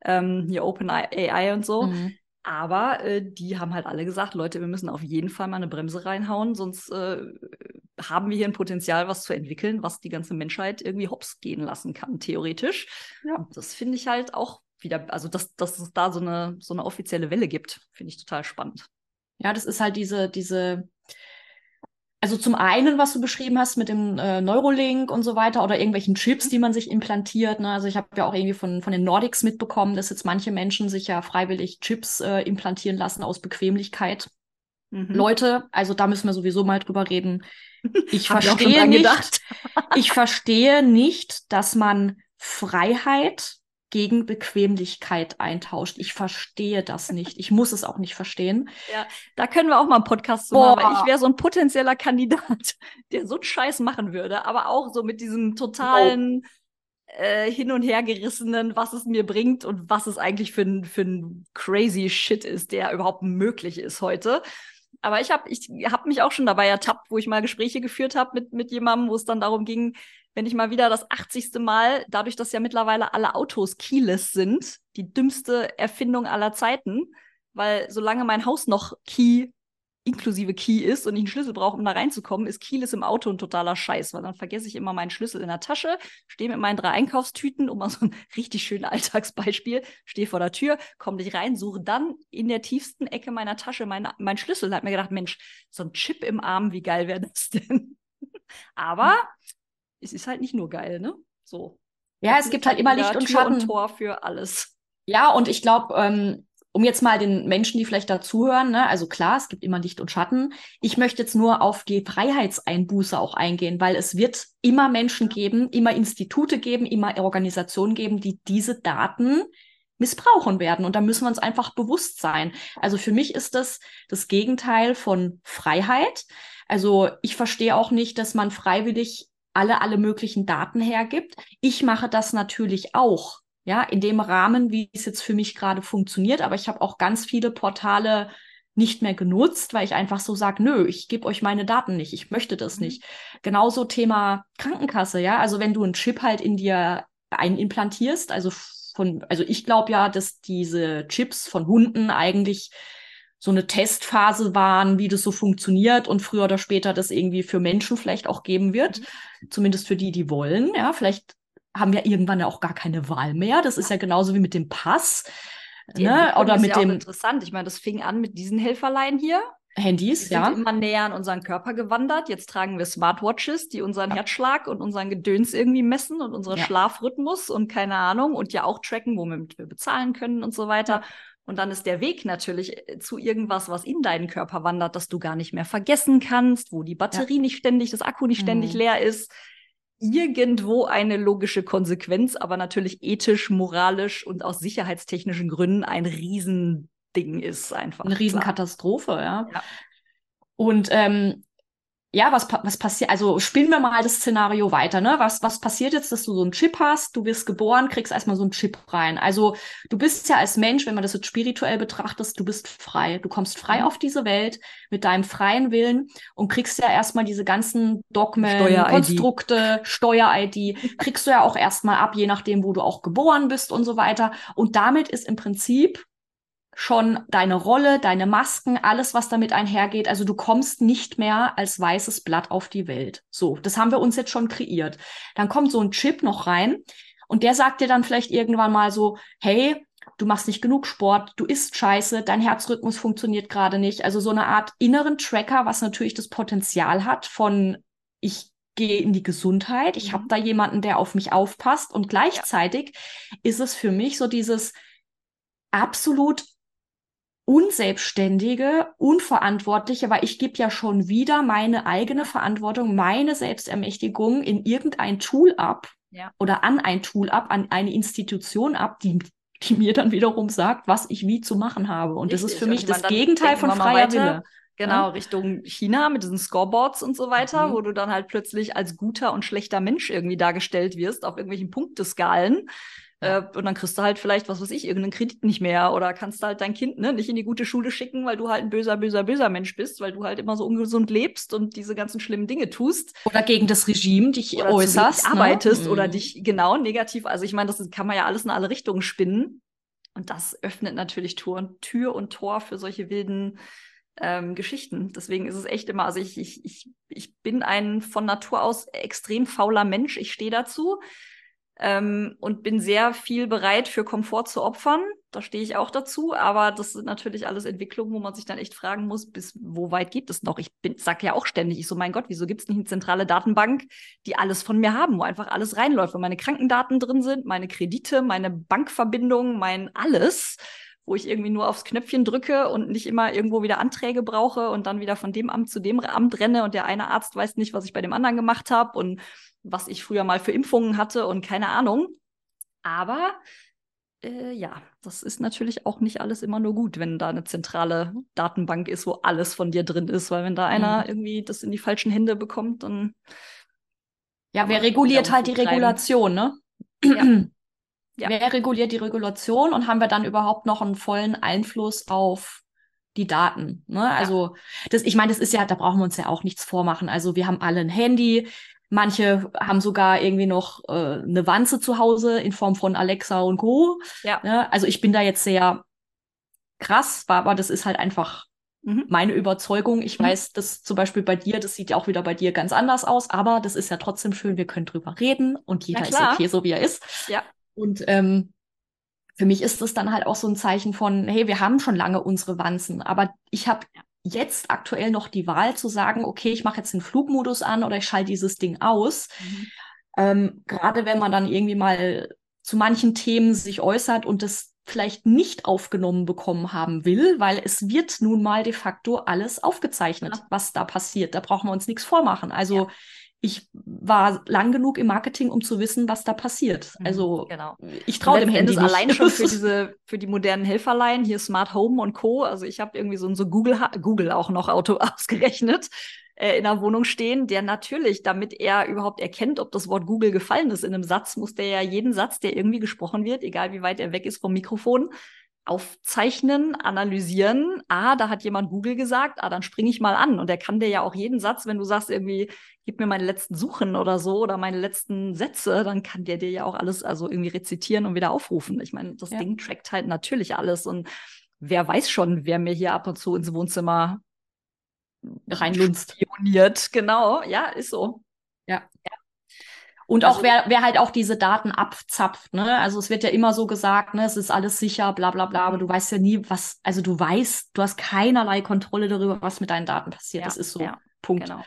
Ähm, hier OpenAI und so. Mhm. Aber äh, die haben halt alle gesagt, Leute, wir müssen auf jeden Fall mal eine Bremse reinhauen, sonst äh, haben wir hier ein Potenzial, was zu entwickeln, was die ganze Menschheit irgendwie hops gehen lassen kann, theoretisch. Ja. Und das finde ich halt auch wieder, also dass, dass es da so eine, so eine offizielle Welle gibt, finde ich total spannend. Ja, das ist halt diese, diese also zum einen, was du beschrieben hast mit dem äh, Neurolink und so weiter oder irgendwelchen Chips, die man sich implantiert. Ne? Also ich habe ja auch irgendwie von, von den Nordics mitbekommen, dass jetzt manche Menschen sich ja freiwillig Chips äh, implantieren lassen aus Bequemlichkeit. Mhm. Leute, also da müssen wir sowieso mal drüber reden. Ich verstehe nicht, ich verstehe nicht, dass man Freiheit gegen Bequemlichkeit eintauscht. Ich verstehe das nicht. Ich muss es auch nicht verstehen. Ja, da können wir auch mal einen Podcast zu machen. Ich wäre so ein potenzieller Kandidat, der so einen Scheiß machen würde, aber auch so mit diesem totalen oh. äh, hin und her gerissenen, was es mir bringt und was es eigentlich für ein, für ein crazy Shit ist, der überhaupt möglich ist heute. Aber ich habe ich hab mich auch schon dabei ertappt, wo ich mal Gespräche geführt habe mit, mit jemandem, wo es dann darum ging, wenn ich mal wieder das 80. Mal, dadurch, dass ja mittlerweile alle Autos keyless sind, die dümmste Erfindung aller Zeiten, weil solange mein Haus noch Key inklusive Key ist und ich einen Schlüssel brauche, um da reinzukommen, ist Keyless im Auto ein totaler Scheiß, weil dann vergesse ich immer meinen Schlüssel in der Tasche, stehe mit meinen drei Einkaufstüten, um mal so ein richtig schönes Alltagsbeispiel, stehe vor der Tür, komme nicht rein, suche dann in der tiefsten Ecke meiner Tasche meinen mein Schlüssel und habe mir gedacht, Mensch, so ein Chip im Arm, wie geil wäre das denn? Aber es ist halt nicht nur geil, ne? So. Ja, es gibt halt immer Licht und Schatten. Und Tor für alles. Ja, und ich glaube, ähm, um jetzt mal den Menschen, die vielleicht dazuhören, ne, also klar, es gibt immer Licht und Schatten. Ich möchte jetzt nur auf die Freiheitseinbuße auch eingehen, weil es wird immer Menschen geben, immer Institute geben, immer Organisationen geben, die diese Daten missbrauchen werden. Und da müssen wir uns einfach bewusst sein. Also für mich ist das das Gegenteil von Freiheit. Also ich verstehe auch nicht, dass man freiwillig alle, alle möglichen Daten hergibt. Ich mache das natürlich auch, ja, in dem Rahmen, wie es jetzt für mich gerade funktioniert. Aber ich habe auch ganz viele Portale nicht mehr genutzt, weil ich einfach so sage, nö, ich gebe euch meine Daten nicht, ich möchte das mhm. nicht. Genauso Thema Krankenkasse, ja, also wenn du einen Chip halt in dir einimplantierst, also von, also ich glaube ja, dass diese Chips von Hunden eigentlich so eine Testphase waren, wie das so funktioniert und früher oder später das irgendwie für Menschen vielleicht auch geben wird. Mhm. Zumindest für die, die wollen. Ja, vielleicht haben wir irgendwann ja auch gar keine Wahl mehr. Das ist ja genauso wie mit dem Pass. Ne? Oder mit ja dem. interessant. Ich meine, das fing an mit diesen Helferlein hier. Handys, die ja. sind immer näher an unseren Körper gewandert. Jetzt tragen wir Smartwatches, die unseren ja. Herzschlag und unseren Gedöns irgendwie messen und unseren ja. Schlafrhythmus und keine Ahnung und ja auch tracken, womit wir bezahlen können und so weiter. Und dann ist der Weg natürlich äh, zu irgendwas, was in deinen Körper wandert, das du gar nicht mehr vergessen kannst, wo die Batterie ja. nicht ständig, das Akku nicht ständig mhm. leer ist. Irgendwo eine logische Konsequenz, aber natürlich ethisch, moralisch und aus sicherheitstechnischen Gründen ein Riesending ist einfach. Eine Riesenkatastrophe, ja. ja. Und ähm, ja, was, was passiert, also spielen wir mal das Szenario weiter, ne? Was, was passiert jetzt, dass du so einen Chip hast, du wirst geboren, kriegst erstmal so einen Chip rein. Also du bist ja als Mensch, wenn man das jetzt spirituell betrachtet, du bist frei. Du kommst frei mhm. auf diese Welt mit deinem freien Willen und kriegst ja erstmal diese ganzen Dogmen, Steuer Konstrukte, Steuer-ID, kriegst du ja auch erstmal ab, je nachdem, wo du auch geboren bist und so weiter. Und damit ist im Prinzip schon deine Rolle, deine Masken, alles, was damit einhergeht. Also du kommst nicht mehr als weißes Blatt auf die Welt. So, das haben wir uns jetzt schon kreiert. Dann kommt so ein Chip noch rein und der sagt dir dann vielleicht irgendwann mal so, hey, du machst nicht genug Sport, du isst scheiße, dein Herzrhythmus funktioniert gerade nicht. Also so eine Art inneren Tracker, was natürlich das Potenzial hat von ich gehe in die Gesundheit, ich mhm. habe da jemanden, der auf mich aufpasst und gleichzeitig ist es für mich so dieses absolut unselbstständige, unverantwortliche, weil ich gebe ja schon wieder meine eigene Verantwortung, meine Selbstermächtigung in irgendein Tool ab ja. oder an ein Tool ab, an eine Institution ab, die, die mir dann wiederum sagt, was ich wie zu machen habe. Und Richtig. das ist für mich das Gegenteil von freier Wille. Genau, ja? Richtung China mit diesen Scoreboards und so weiter, mhm. wo du dann halt plötzlich als guter und schlechter Mensch irgendwie dargestellt wirst auf irgendwelchen Punkteskalen. Äh, und dann kriegst du halt vielleicht, was weiß ich, irgendeinen Kredit nicht mehr oder kannst halt dein Kind ne, nicht in die gute Schule schicken, weil du halt ein böser, böser, böser Mensch bist, weil du halt immer so ungesund lebst und diese ganzen schlimmen Dinge tust. Oder gegen das Regime dich oder äußerst. Ne? arbeitest mhm. oder dich genau negativ. Also ich meine, das kann man ja alles in alle Richtungen spinnen. Und das öffnet natürlich Tür, Tür und Tor für solche wilden ähm, Geschichten. Deswegen ist es echt immer, also ich, ich, ich, ich bin ein von Natur aus extrem fauler Mensch. Ich stehe dazu ähm, und bin sehr viel bereit für Komfort zu opfern. Da stehe ich auch dazu. Aber das sind natürlich alles Entwicklungen, wo man sich dann echt fragen muss, bis wo weit gibt es noch? Ich bin, sag ja auch ständig, ich so, mein Gott, wieso gibt es nicht eine zentrale Datenbank, die alles von mir haben, wo einfach alles reinläuft, wo meine Krankendaten drin sind, meine Kredite, meine Bankverbindungen, mein alles wo ich irgendwie nur aufs Knöpfchen drücke und nicht immer irgendwo wieder Anträge brauche und dann wieder von dem Amt zu dem Amt renne und der eine Arzt weiß nicht, was ich bei dem anderen gemacht habe und was ich früher mal für Impfungen hatte und keine Ahnung. Aber äh, ja, das ist natürlich auch nicht alles immer nur gut, wenn da eine zentrale Datenbank ist, wo alles von dir drin ist, weil wenn da einer mhm. irgendwie das in die falschen Hände bekommt, dann ja, wer reguliert halt die Regulation, ne? Ja. Ja. Wer reguliert die Regulation und haben wir dann überhaupt noch einen vollen Einfluss auf die Daten? Ne? Also, das, ich meine, das ist ja, da brauchen wir uns ja auch nichts vormachen. Also, wir haben alle ein Handy. Manche haben sogar irgendwie noch äh, eine Wanze zu Hause in Form von Alexa und Co. Ja. Ne? Also, ich bin da jetzt sehr krass, aber das ist halt einfach mhm. meine Überzeugung. Ich mhm. weiß, dass zum Beispiel bei dir, das sieht ja auch wieder bei dir ganz anders aus, aber das ist ja trotzdem schön, wir können drüber reden und jeder ist okay, so wie er ist. Ja. Und ähm, für mich ist das dann halt auch so ein Zeichen von, hey, wir haben schon lange unsere Wanzen, aber ich habe jetzt aktuell noch die Wahl zu sagen, okay, ich mache jetzt den Flugmodus an oder ich schalte dieses Ding aus. Mhm. Ähm, Gerade wenn man dann irgendwie mal zu manchen Themen sich äußert und das vielleicht nicht aufgenommen bekommen haben will, weil es wird nun mal de facto alles aufgezeichnet, ja. was da passiert. Da brauchen wir uns nichts vormachen. Also ja ich war lang genug im Marketing, um zu wissen, was da passiert. Mhm, also genau. ich traue dem Handy nicht. allein schon für diese für die modernen Helferlein hier Smart Home und Co. Also ich habe irgendwie so ein so Google Google auch noch Auto ausgerechnet äh, in der Wohnung stehen, der natürlich, damit er überhaupt erkennt, ob das Wort Google gefallen ist in einem Satz, muss der ja jeden Satz, der irgendwie gesprochen wird, egal wie weit er weg ist vom Mikrofon, aufzeichnen, analysieren. Ah, da hat jemand Google gesagt, ah, dann springe ich mal an. Und der kann dir ja auch jeden Satz, wenn du sagst irgendwie, gib mir meine letzten Suchen oder so oder meine letzten Sätze, dann kann der dir ja auch alles also irgendwie rezitieren und wieder aufrufen. Ich meine, das ja. Ding trackt halt natürlich alles. Und wer weiß schon, wer mir hier ab und zu ins Wohnzimmer reinlunzt. Spioniert. Genau, ja, ist so. Ja. ja. Und also, auch wer, wer halt auch diese Daten abzapft, ne? Also es wird ja immer so gesagt, ne, es ist alles sicher, bla bla bla, aber du weißt ja nie, was, also du weißt, du hast keinerlei Kontrolle darüber, was mit deinen Daten passiert. Ja, das ist so. Ja, Punkt. Genau.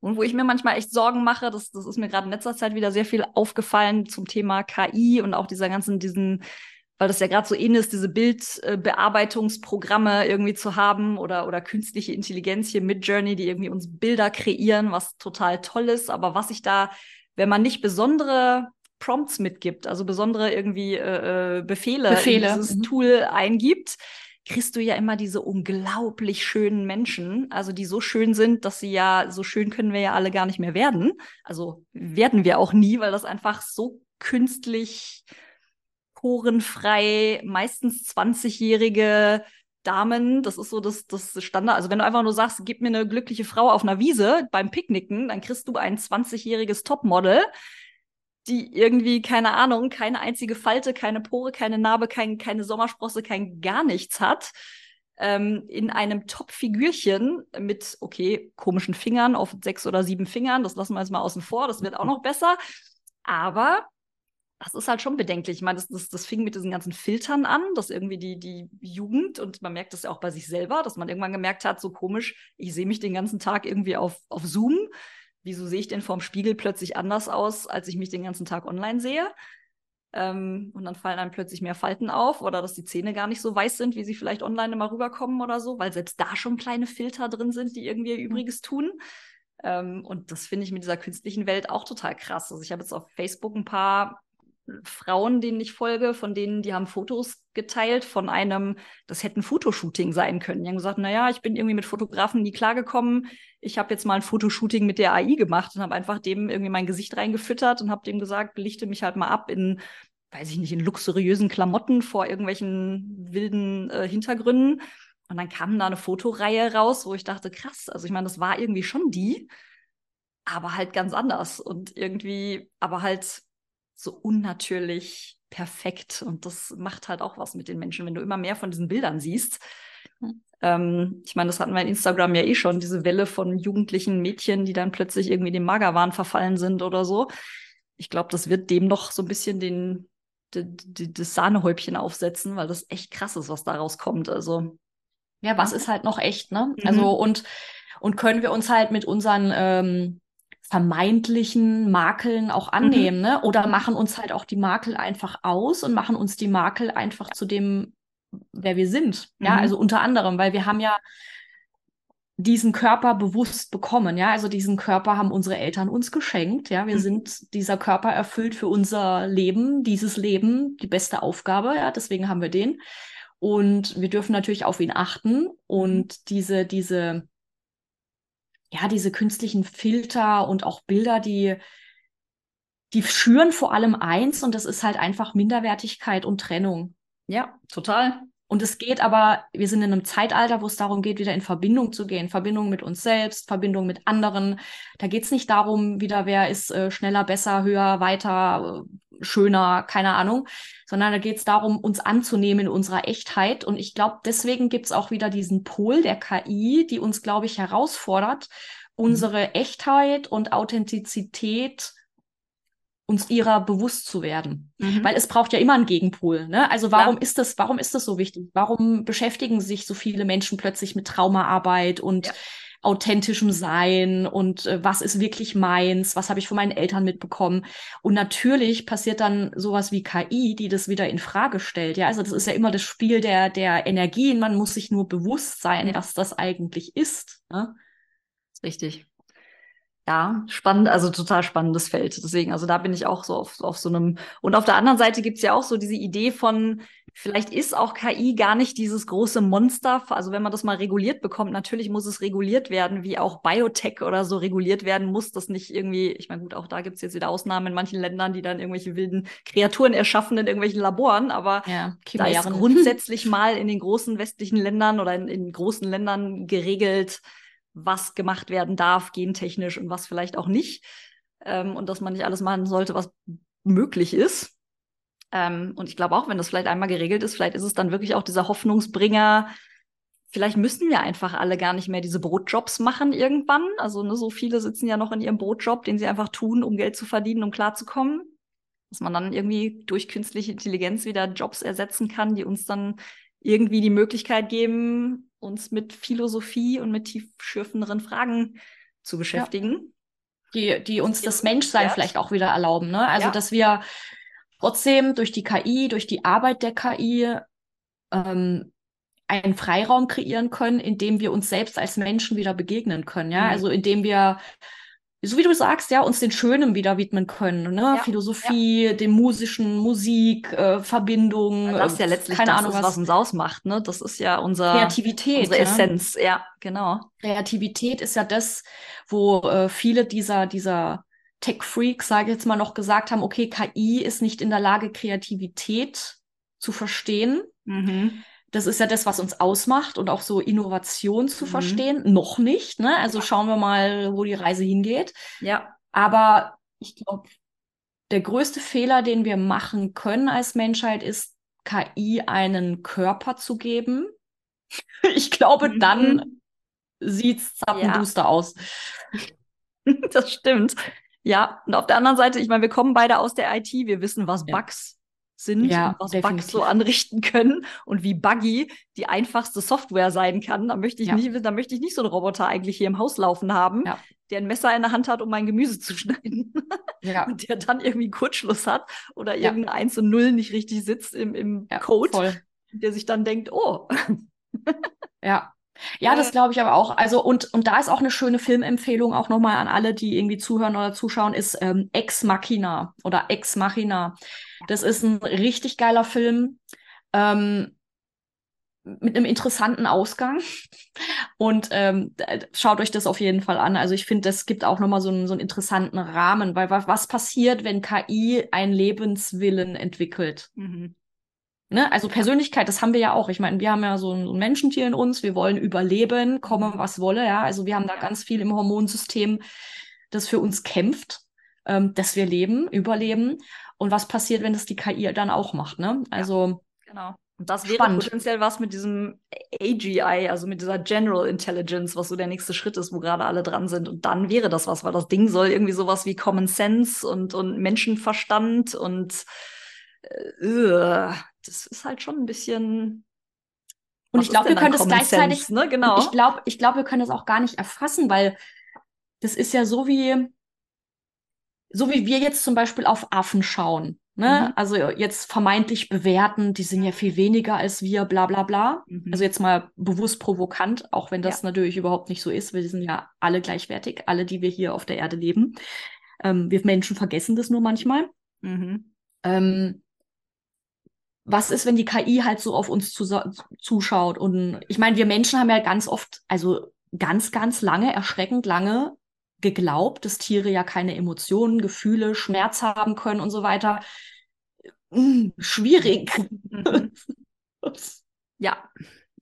Und wo ich mir manchmal echt Sorgen mache, das, das ist mir gerade in letzter Zeit wieder sehr viel aufgefallen zum Thema KI und auch dieser ganzen, diesen, weil das ja gerade so ähnlich ist, diese Bildbearbeitungsprogramme irgendwie zu haben oder, oder künstliche Intelligenz hier mit Journey, die irgendwie uns Bilder kreieren, was total toll ist. Aber was ich da wenn man nicht besondere Prompts mitgibt, also besondere irgendwie äh, äh, Befehle, Befehle. in dieses mhm. Tool eingibt, kriegst du ja immer diese unglaublich schönen Menschen, also die so schön sind, dass sie ja, so schön können wir ja alle gar nicht mehr werden. Also werden wir auch nie, weil das einfach so künstlich, porenfrei, meistens 20-jährige Damen, das ist so das, das Standard. Also wenn du einfach nur sagst, gib mir eine glückliche Frau auf einer Wiese beim Picknicken, dann kriegst du ein 20-jähriges Topmodel, die irgendwie, keine Ahnung, keine einzige Falte, keine Pore, keine Narbe, kein, keine Sommersprosse, kein gar nichts hat. Ähm, in einem Top-Figürchen mit, okay, komischen Fingern auf sechs oder sieben Fingern, das lassen wir jetzt mal außen vor, das wird auch noch besser. Aber das ist halt schon bedenklich. Ich meine, das, das, das fing mit diesen ganzen Filtern an, dass irgendwie die, die Jugend, und man merkt das ja auch bei sich selber, dass man irgendwann gemerkt hat, so komisch, ich sehe mich den ganzen Tag irgendwie auf, auf Zoom. Wieso sehe ich denn vorm Spiegel plötzlich anders aus, als ich mich den ganzen Tag online sehe? Ähm, und dann fallen einem plötzlich mehr Falten auf oder dass die Zähne gar nicht so weiß sind, wie sie vielleicht online immer rüberkommen oder so, weil selbst da schon kleine Filter drin sind, die irgendwie ihr Übriges tun. Ähm, und das finde ich mit dieser künstlichen Welt auch total krass. Also ich habe jetzt auf Facebook ein paar Frauen, denen ich folge, von denen, die haben Fotos geteilt von einem, das hätte ein Fotoshooting sein können. Die haben gesagt, naja, ich bin irgendwie mit Fotografen nie klargekommen. Ich habe jetzt mal ein Fotoshooting mit der AI gemacht und habe einfach dem irgendwie mein Gesicht reingefüttert und habe dem gesagt, belichte mich halt mal ab in, weiß ich nicht, in luxuriösen Klamotten vor irgendwelchen wilden äh, Hintergründen. Und dann kam da eine Fotoreihe raus, wo ich dachte, krass, also ich meine, das war irgendwie schon die, aber halt ganz anders und irgendwie, aber halt so unnatürlich perfekt. Und das macht halt auch was mit den Menschen, wenn du immer mehr von diesen Bildern siehst. Hm. Ähm, ich meine, das hatten wir in Instagram ja eh schon, diese Welle von jugendlichen Mädchen, die dann plötzlich irgendwie dem Magerwahn verfallen sind oder so. Ich glaube, das wird dem noch so ein bisschen den, das Sahnehäubchen aufsetzen, weil das echt krass ist, was daraus kommt. Also. Ja, was ist halt noch echt, ne? Mhm. Also, und, und können wir uns halt mit unseren ähm, vermeintlichen Makeln auch mhm. annehmen, mhm. ne? Oder machen uns halt auch die Makel einfach aus und machen uns die Makel einfach zu dem, wer wir sind. Mhm. Ja, also unter anderem, weil wir haben ja diesen Körper bewusst bekommen, ja, also diesen Körper haben unsere Eltern uns geschenkt, ja, wir mhm. sind dieser Körper erfüllt für unser Leben, dieses Leben, die beste Aufgabe, ja, deswegen haben wir den und wir dürfen natürlich auf ihn achten und mhm. diese diese ja, diese künstlichen Filter und auch Bilder, die, die schüren vor allem eins und das ist halt einfach Minderwertigkeit und Trennung. Ja, total. Und es geht aber, wir sind in einem Zeitalter, wo es darum geht, wieder in Verbindung zu gehen. Verbindung mit uns selbst, Verbindung mit anderen. Da geht es nicht darum, wieder wer ist äh, schneller, besser, höher, weiter, äh, schöner, keine Ahnung, sondern da geht es darum, uns anzunehmen in unserer Echtheit. Und ich glaube, deswegen gibt es auch wieder diesen Pol der KI, die uns, glaube ich, herausfordert, mhm. unsere Echtheit und Authentizität uns ihrer bewusst zu werden. Mhm. Weil es braucht ja immer einen Gegenpol. Ne? Also warum ja. ist das, warum ist das so wichtig? Warum beschäftigen sich so viele Menschen plötzlich mit Traumaarbeit und ja. authentischem Sein und äh, was ist wirklich meins? Was habe ich von meinen Eltern mitbekommen? Und natürlich passiert dann sowas wie KI, die das wieder in Frage stellt. Ja, also das ist ja immer das Spiel der, der Energien. Man muss sich nur bewusst sein, was das eigentlich ist. Ne? Richtig. Ja, spannend, also total spannendes Feld. Deswegen, also da bin ich auch so auf, auf so einem. Und auf der anderen Seite gibt's ja auch so diese Idee von, vielleicht ist auch KI gar nicht dieses große Monster. Also wenn man das mal reguliert bekommt, natürlich muss es reguliert werden, wie auch Biotech oder so reguliert werden muss. Das nicht irgendwie, ich meine, gut, auch da gibt's jetzt wieder Ausnahmen in manchen Ländern, die dann irgendwelche wilden Kreaturen erschaffen in irgendwelchen Laboren. Aber ja, da ist grundsätzlich mal in den großen westlichen Ländern oder in, in großen Ländern geregelt, was gemacht werden darf, gentechnisch und was vielleicht auch nicht. Ähm, und dass man nicht alles machen sollte, was möglich ist. Ähm, und ich glaube auch, wenn das vielleicht einmal geregelt ist, vielleicht ist es dann wirklich auch dieser Hoffnungsbringer. Vielleicht müssen wir einfach alle gar nicht mehr diese Brotjobs machen irgendwann. Also ne, so viele sitzen ja noch in ihrem Brotjob, den sie einfach tun, um Geld zu verdienen, um klarzukommen. Dass man dann irgendwie durch künstliche Intelligenz wieder Jobs ersetzen kann, die uns dann irgendwie die Möglichkeit geben, uns mit Philosophie und mit tiefschürfenderen Fragen zu beschäftigen. Ja. Die, die uns das Menschsein vielleicht auch wieder erlauben. Ne? Also, ja. dass wir trotzdem durch die KI, durch die Arbeit der KI ähm, einen Freiraum kreieren können, in dem wir uns selbst als Menschen wieder begegnen können. Ja, mhm. also indem wir so wie du sagst, ja, uns den Schönen wieder widmen können, ne? Ja, Philosophie, ja. dem musischen, Musik, äh, Verbindung. Das ist ja letztlich keine das Ahnung, ist, was uns ausmacht, ne? Das ist ja unser Kreativität, unsere Essenz, ja, ja genau. Kreativität ist ja das, wo äh, viele dieser dieser Tech-Freaks, sage ich jetzt mal, noch gesagt haben, okay, KI ist nicht in der Lage, Kreativität zu verstehen. Mhm. Das ist ja das, was uns ausmacht und auch so Innovation zu mhm. verstehen. Noch nicht, ne? Also schauen wir mal, wo die Reise hingeht. Ja. Aber ich glaube, der größte Fehler, den wir machen können als Menschheit, ist, KI einen Körper zu geben. ich glaube, mhm. dann sieht's zappenduster ja. aus. das stimmt. Ja, und auf der anderen Seite, ich meine, wir kommen beide aus der IT, wir wissen, was. Bugs sind ja, und was definitiv. Bugs so anrichten können und wie buggy die einfachste Software sein kann. Da möchte ich ja. nicht, da möchte ich nicht so einen Roboter eigentlich hier im Haus laufen haben, ja. der ein Messer in der Hand hat, um mein Gemüse zu schneiden. Ja. und der dann irgendwie Kurzschluss hat oder irgendeine Eins und Null nicht richtig sitzt im, im Code, voll. der sich dann denkt, oh. ja, ja, das glaube ich aber auch. Also, und, und da ist auch eine schöne Filmempfehlung auch nochmal an alle, die irgendwie zuhören oder zuschauen, ist ähm, Ex Machina oder Ex Machina. Das ist ein richtig geiler Film. Ähm, mit einem interessanten Ausgang. Und ähm, schaut euch das auf jeden Fall an. Also ich finde, das gibt auch nochmal so einen, so einen interessanten Rahmen, weil was passiert, wenn KI einen Lebenswillen entwickelt? Mhm. Ne? Also Persönlichkeit, das haben wir ja auch. Ich meine, wir haben ja so ein, so ein, Menschentier in uns, wir wollen überleben, komme was wolle, ja. Also wir haben da ganz viel im Hormonsystem, das für uns kämpft. ähm, dass wir leben, überleben. Und was passiert, wenn das die KI dann auch macht, ne? Also. Ja, genau. Und das wäre Spannend. potenziell was mit diesem AGI, also mit dieser General Intelligence, was so der nächste Schritt ist, wo gerade alle dran sind. Und dann wäre das was, weil das Ding soll irgendwie sowas wie Common Sense und, und Menschenverstand und äh, das ist halt schon ein bisschen. Und ich glaube, wir können es gleichzeitig, Sense, ne? genau. Ich glaube, ich glaube, wir können es auch gar nicht erfassen, weil das ist ja so wie, so wie wir jetzt zum Beispiel auf Affen schauen. Ne? Mhm. Also jetzt vermeintlich bewerten, die sind ja viel weniger als wir, bla bla bla. Mhm. Also jetzt mal bewusst provokant, auch wenn das ja. natürlich überhaupt nicht so ist. Wir sind ja alle gleichwertig, alle, die wir hier auf der Erde leben. Ähm, wir Menschen vergessen das nur manchmal. Mhm. Ähm, was ist, wenn die KI halt so auf uns zuschaut? Und ich meine, wir Menschen haben ja ganz oft, also ganz, ganz lange, erschreckend lange geglaubt, dass Tiere ja keine Emotionen, Gefühle, Schmerz haben können und so weiter. Hm, schwierig. Mhm. ja,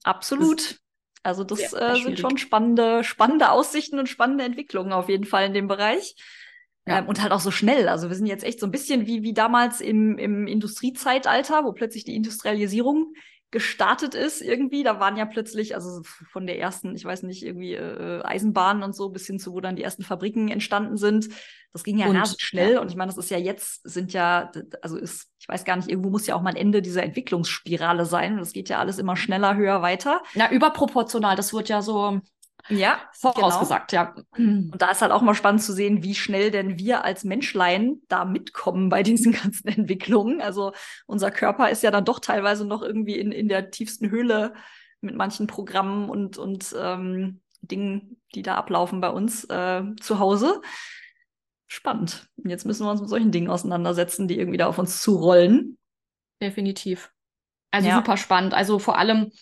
absolut. Also das äh, sind schon spannende, spannende Aussichten und spannende Entwicklungen auf jeden Fall in dem Bereich. Ja. Ähm, und halt auch so schnell. Also wir sind jetzt echt so ein bisschen wie, wie damals im, im Industriezeitalter, wo plötzlich die Industrialisierung gestartet ist irgendwie. Da waren ja plötzlich, also von der ersten, ich weiß nicht, irgendwie äh, Eisenbahnen und so bis hin zu, wo dann die ersten Fabriken entstanden sind. Das ging ja und, schnell. Ja. Und ich meine, das ist ja jetzt, sind ja, also ist, ich weiß gar nicht, irgendwo muss ja auch mal ein Ende dieser Entwicklungsspirale sein. Das geht ja alles immer schneller, höher, weiter. Na, überproportional. Das wird ja so ja, vorausgesagt, genau. ja. Und da ist halt auch mal spannend zu sehen, wie schnell denn wir als Menschlein da mitkommen bei diesen ganzen Entwicklungen. Also unser Körper ist ja dann doch teilweise noch irgendwie in, in der tiefsten Höhle mit manchen Programmen und, und ähm, Dingen, die da ablaufen bei uns äh, zu Hause. Spannend. Jetzt müssen wir uns mit solchen Dingen auseinandersetzen, die irgendwie da auf uns zurollen. Definitiv. Also ja. super spannend. Also vor allem,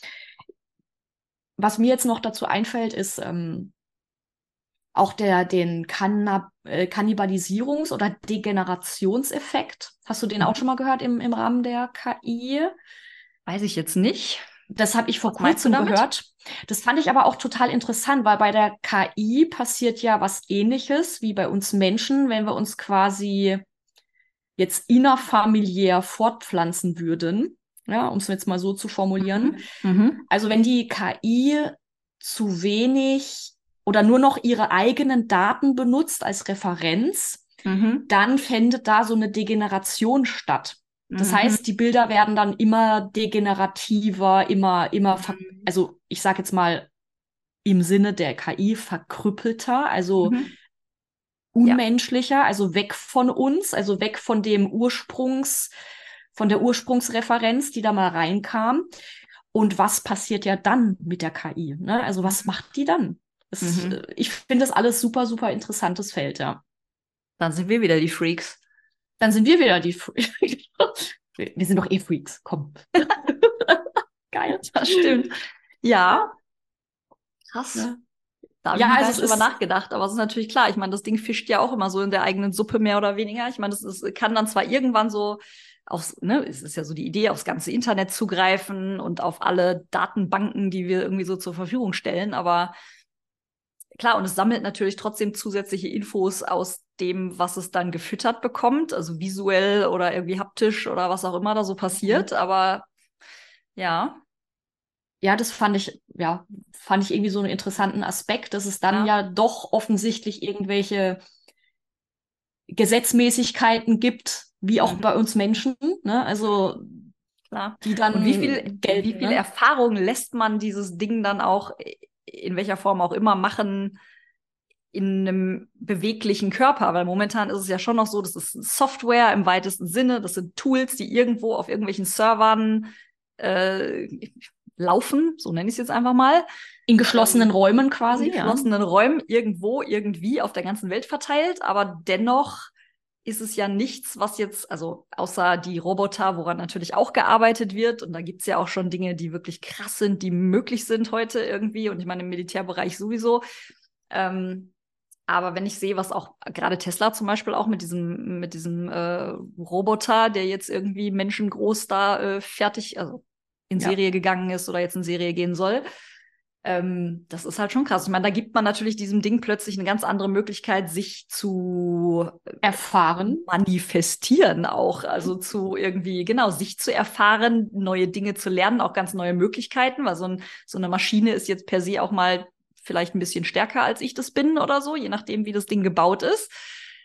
was mir jetzt noch dazu einfällt, ist ähm, auch der den Kannab äh, Kannibalisierungs- oder Degenerationseffekt. Hast du den mhm. auch schon mal gehört im, im Rahmen der KI? Weiß ich jetzt nicht. Das habe ich vor kurzem gehört. Das fand ich aber auch total interessant, weil bei der KI passiert ja was ähnliches wie bei uns Menschen, wenn wir uns quasi jetzt innerfamiliär fortpflanzen würden ja, um es jetzt mal so zu formulieren. Mhm. mhm. Also wenn die KI zu wenig oder nur noch ihre eigenen Daten benutzt als Referenz, mhm. dann findet da so eine Degeneration statt. Das mhm. heißt, die Bilder werden dann immer degenerativer, immer, immer, mhm. also ich sage jetzt mal im Sinne der KI verkrüppelter, also mhm. unmenschlicher, ja. also weg von uns, also weg von dem Ursprungs, von der Ursprungsreferenz, die da mal reinkam. Und was passiert ja dann mit der KI? Ne? Also was mhm. macht die dann? Es, mhm. Äh, ich finde das alles super, super interessantes Feld, ja. Dann sind wir wieder die Freaks. Dann sind wir wieder die Freaks. wir sind doch eh Freaks, komm. Geil. Das stimmt. Ja. Krass. Ja. Da habe ja, ich also drüber nachgedacht, aber es ist natürlich klar. Ich meine, das Ding fischt ja auch immer so in der eigenen Suppe mehr oder weniger. Ich meine, das ist, kann dann zwar irgendwann so aufs, ne, es ist ja so die Idee, aufs ganze Internet zugreifen und auf alle Datenbanken, die wir irgendwie so zur Verfügung stellen, aber klar, und es sammelt natürlich trotzdem zusätzliche Infos aus dem, was es dann gefüttert bekommt, also visuell oder irgendwie haptisch oder was auch immer da so passiert, mhm. aber ja. Ja, das fand ich, ja, fand ich irgendwie so einen interessanten Aspekt, dass es dann ja, ja doch offensichtlich irgendwelche Gesetzmäßigkeiten gibt, wie auch mhm. bei uns Menschen. Ne? Also Klar. die dann Und wie viel, Geld, wie viel ne? Erfahrung lässt man dieses Ding dann auch in welcher Form auch immer machen in einem beweglichen Körper, weil momentan ist es ja schon noch so, das ist Software im weitesten Sinne, das sind Tools, die irgendwo auf irgendwelchen Servern äh, laufen, so nenne ich es jetzt einfach mal. In geschlossenen ähm, Räumen quasi. In geschlossenen ja. Räumen, irgendwo, irgendwie auf der ganzen Welt verteilt, aber dennoch ist es ja nichts, was jetzt, also außer die Roboter, woran natürlich auch gearbeitet wird. Und da gibt's ja auch schon Dinge, die wirklich krass sind, die möglich sind heute irgendwie. Und ich meine, im Militärbereich sowieso. Ähm, aber wenn ich sehe, was auch gerade Tesla zum Beispiel auch mit diesem, mit diesem äh, Roboter, der jetzt irgendwie menschengroß da äh, fertig, also in Serie ja. gegangen ist oder jetzt in Serie gehen soll, ähm, das ist halt schon krass. Ich meine, da gibt man natürlich diesem Ding plötzlich eine ganz andere Möglichkeit, sich zu erfahren, manifestieren auch. Also zu irgendwie, genau, sich zu erfahren, neue Dinge zu lernen, auch ganz neue Möglichkeiten, weil so, ein, so eine Maschine ist jetzt per se auch mal vielleicht ein bisschen stärker, als ich das bin oder so, je nachdem, wie das Ding gebaut ist.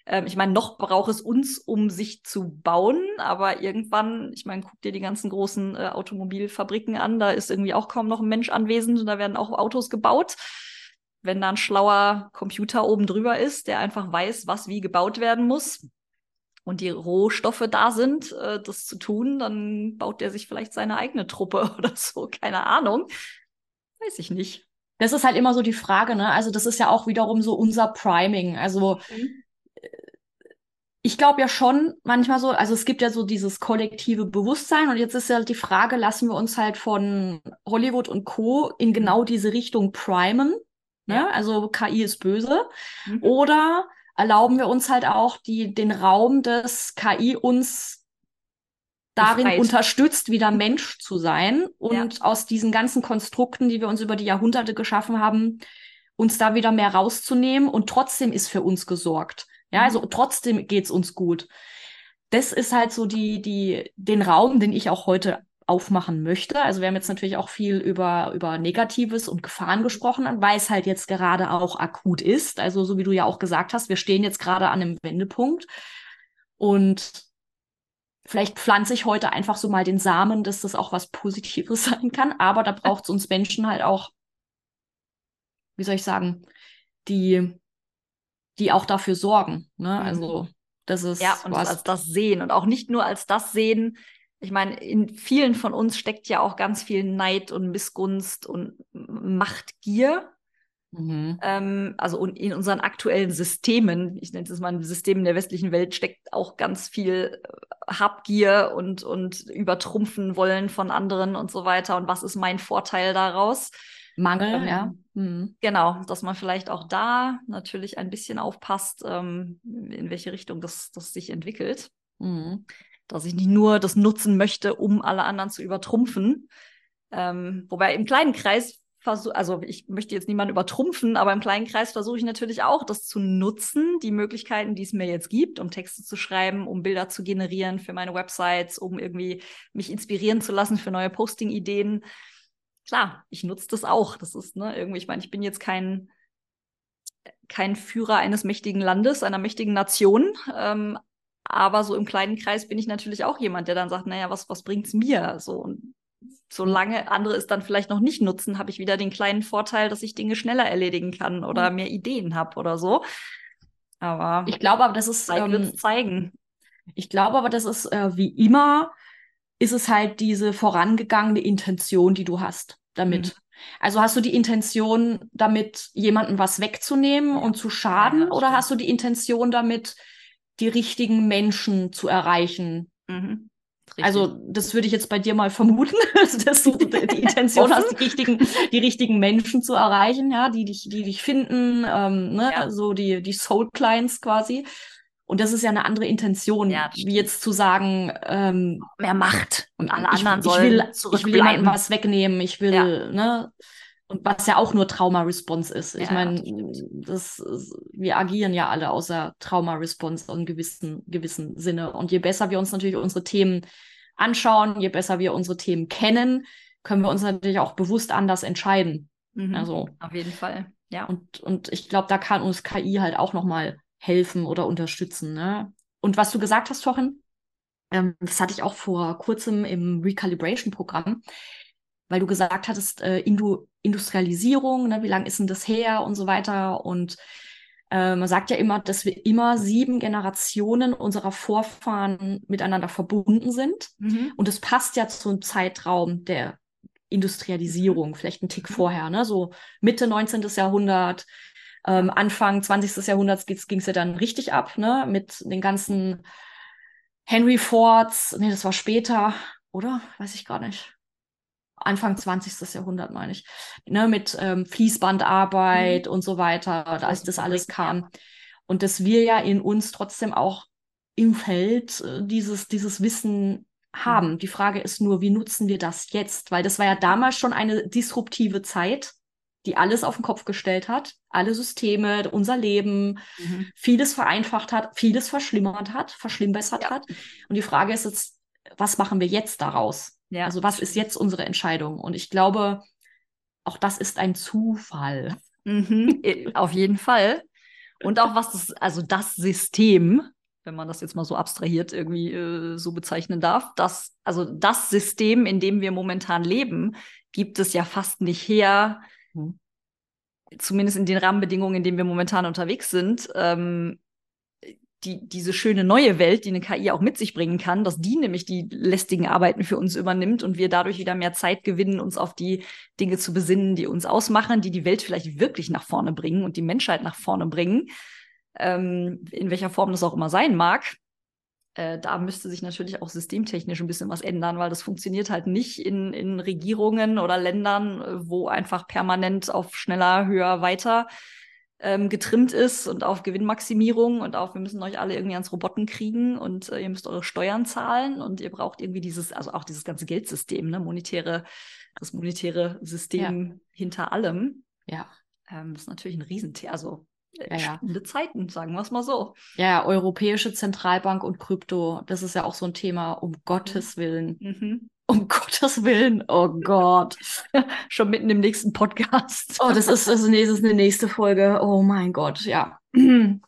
Ähm, ich meine, noch braucht es uns, um sich zu bauen, aber irgendwann, ich meine, guck dir die ganzen großen äh, Automobilfabriken an, da ist irgendwie auch kaum noch ein Mensch anwesend und da werden auch Autos gebaut. Wenn da ein schlauer Computer oben drüber ist, der einfach weiß, was wie gebaut werden muss, und die Rohstoffe da sind, äh, das zu tun, dann baut der sich vielleicht seine eigene Truppe oder so, keine Ahnung. Weiß ich nicht. Das ist halt immer so die Frage, ne? Also, das ist ja auch wiederum so unser Priming. Also, mhm ich glaube ja schon manchmal so, also es gibt ja so dieses kollektive Bewusstsein und jetzt ist ja die Frage, lassen wir uns halt von Hollywood und Co. in genau diese Richtung primen, ne? Ja. Also KI ist böse. Mhm. Oder erlauben wir uns halt auch die, den Raum des KI uns darin Befreit. unterstützt, wieder Mensch zu sein und ja. aus diesen ganzen Konstrukten, die wir uns über die Jahrhunderte geschaffen haben, uns da wieder mehr rauszunehmen und trotzdem ist für uns gesorgt. Ja, also trotzdem geht's uns gut. Das ist halt so die, die, den Raum, den ich auch heute aufmachen möchte. Also wir haben jetzt natürlich auch viel über, über Negatives und Gefahren gesprochen, weil es halt jetzt gerade auch akut ist. Also so wie du ja auch gesagt hast, wir stehen jetzt gerade an einem Wendepunkt. Und vielleicht pflanze ich heute einfach so mal den Samen, dass das auch was Positives sein kann. Aber da braucht es uns Menschen halt auch, wie soll ich sagen, die die auch dafür sorgen. Ne? Mhm. Also das ist ja und was als das sehen und auch nicht nur als das sehen. Ich meine, in vielen von uns steckt ja auch ganz viel Neid und Missgunst und Machtgier. Mhm. Ähm, also in unseren aktuellen Systemen, ich nenne es mal Systemen der westlichen Welt, steckt auch ganz viel äh, Habgier und, und übertrumpfen wollen von anderen und so weiter. Und was ist mein Vorteil daraus? Mangel, ähm, ja. Mhm. Genau, dass man vielleicht auch da natürlich ein bisschen aufpasst, ähm, in welche Richtung das, das sich entwickelt. Mhm. Dass ich nicht nur das nutzen möchte, um alle anderen zu übertrumpfen. Ähm, wobei im kleinen Kreis versuche, also ich möchte jetzt niemanden übertrumpfen, aber im kleinen Kreis versuche ich natürlich auch, das zu nutzen, die Möglichkeiten, die es mir jetzt gibt, um Texte zu schreiben, um Bilder zu generieren für meine Websites, um irgendwie mich inspirieren zu lassen für neue Posting-Ideen klar, ich nutze das auch. Das ist, ne, irgendwie, ich meine, ich bin jetzt kein, kein Führer eines mächtigen Landes, einer mächtigen Nation. Ähm, aber so im kleinen Kreis bin ich natürlich auch jemand, der dann sagt, naja, was, was bringt's mir? So, und solange andere es dann vielleicht noch nicht nutzen, habe ich wieder den kleinen Vorteil, dass ich Dinge schneller erledigen kann oder mhm. mehr Ideen habe oder so. Aber ich glaube aber, das ist Zeit ähm, zeigen. Ich glaube aber, das ist äh, wie immer ist es halt diese vorangegangene Intention, die du hast damit. Mhm. Also hast du die Intention, damit jemanden was wegzunehmen ja. und zu schaden, ja, oder hast du die Intention damit, die richtigen Menschen zu erreichen? Mhm. Also das würde ich jetzt bei dir mal vermuten, dass du die Intention hast, die richtigen, die richtigen Menschen zu erreichen, ja, die dich, die dich finden, ähm, ne, ja. so die, die Soul Clients quasi. Und das ist ja eine andere Intention, ja, wie jetzt zu sagen, ähm, mehr Macht und alle anderen ich, sollen ich will, ich will jemandem was wegnehmen, ich will, ja. ne? Und was ja auch nur Trauma-Response ist. Ich ja, meine, das, wir agieren ja alle außer Trauma-Response in gewissen, gewissen Sinne. Und je besser wir uns natürlich unsere Themen anschauen, je besser wir unsere Themen kennen, können wir uns natürlich auch bewusst anders entscheiden. Mhm, also auf jeden Fall. Ja. Und, und ich glaube, da kann uns KI halt auch nochmal helfen oder unterstützen. Ne? Und was du gesagt hast vorhin, ähm, das hatte ich auch vor kurzem im Recalibration-Programm, weil du gesagt hattest, äh, Indu Industrialisierung, ne, wie lange ist denn das her und so weiter. Und äh, man sagt ja immer, dass wir immer sieben Generationen unserer Vorfahren miteinander verbunden sind. Mhm. Und das passt ja zum Zeitraum der Industrialisierung, vielleicht ein Tick mhm. vorher, ne? so Mitte 19. Jahrhundert, ähm, Anfang 20. Jahrhunderts ging es ja dann richtig ab, ne? Mit den ganzen Henry Fords. Nee, das war später, oder? Weiß ich gar nicht. Anfang 20. Jahrhundert, meine ich. Ne, mit ähm, Fließbandarbeit mhm. und so weiter, als das alles kam. Und dass wir ja in uns trotzdem auch im Feld äh, dieses, dieses Wissen haben. Mhm. Die Frage ist nur, wie nutzen wir das jetzt? Weil das war ja damals schon eine disruptive Zeit die alles auf den Kopf gestellt hat, alle Systeme, unser Leben, mhm. vieles vereinfacht hat, vieles verschlimmert hat, verschlimmbessert ja. hat. Und die Frage ist jetzt, was machen wir jetzt daraus? Ja. Also was ist jetzt unsere Entscheidung? Und ich glaube, auch das ist ein Zufall. Mhm, auf jeden Fall. Und auch was das, also das System, wenn man das jetzt mal so abstrahiert irgendwie äh, so bezeichnen darf, das, also das System, in dem wir momentan leben, gibt es ja fast nicht her, mhm. zumindest in den Rahmenbedingungen, in denen wir momentan unterwegs sind, ähm, die, diese schöne neue Welt, die eine KI auch mit sich bringen kann, dass die nämlich die lästigen Arbeiten für uns übernimmt und wir dadurch wieder mehr Zeit gewinnen, uns auf die Dinge zu besinnen, die uns ausmachen, die die Welt vielleicht wirklich nach vorne bringen und die Menschheit nach vorne bringen, ähm, in welcher Form das auch immer sein mag. Äh, da müsste sich natürlich auch systemtechnisch ein bisschen was ändern, weil das funktioniert halt nicht in, in Regierungen oder Ländern, äh, wo einfach permanent auf schneller, höher, weiter ähm, getrimmt ist und auf Gewinnmaximierung und auf, wir müssen euch alle irgendwie ans Roboten kriegen und äh, ihr müsst eure Steuern zahlen und ihr braucht irgendwie dieses, also auch dieses ganze Geldsystem, ne, monetäre, das monetäre System ja. hinter allem. Ja. Ähm, das ist natürlich ein Riesenthema, also ja, spannende Zeiten, sagen wir es mal so. Ja, Europäische Zentralbank und Krypto, das ist ja auch so ein Thema, um Gottes Willen. Mhm. Um Gottes Willen, oh Gott. Schon mitten im nächsten Podcast. oh, das ist, das ist, eine nächste Folge. Oh mein Gott, ja. ja,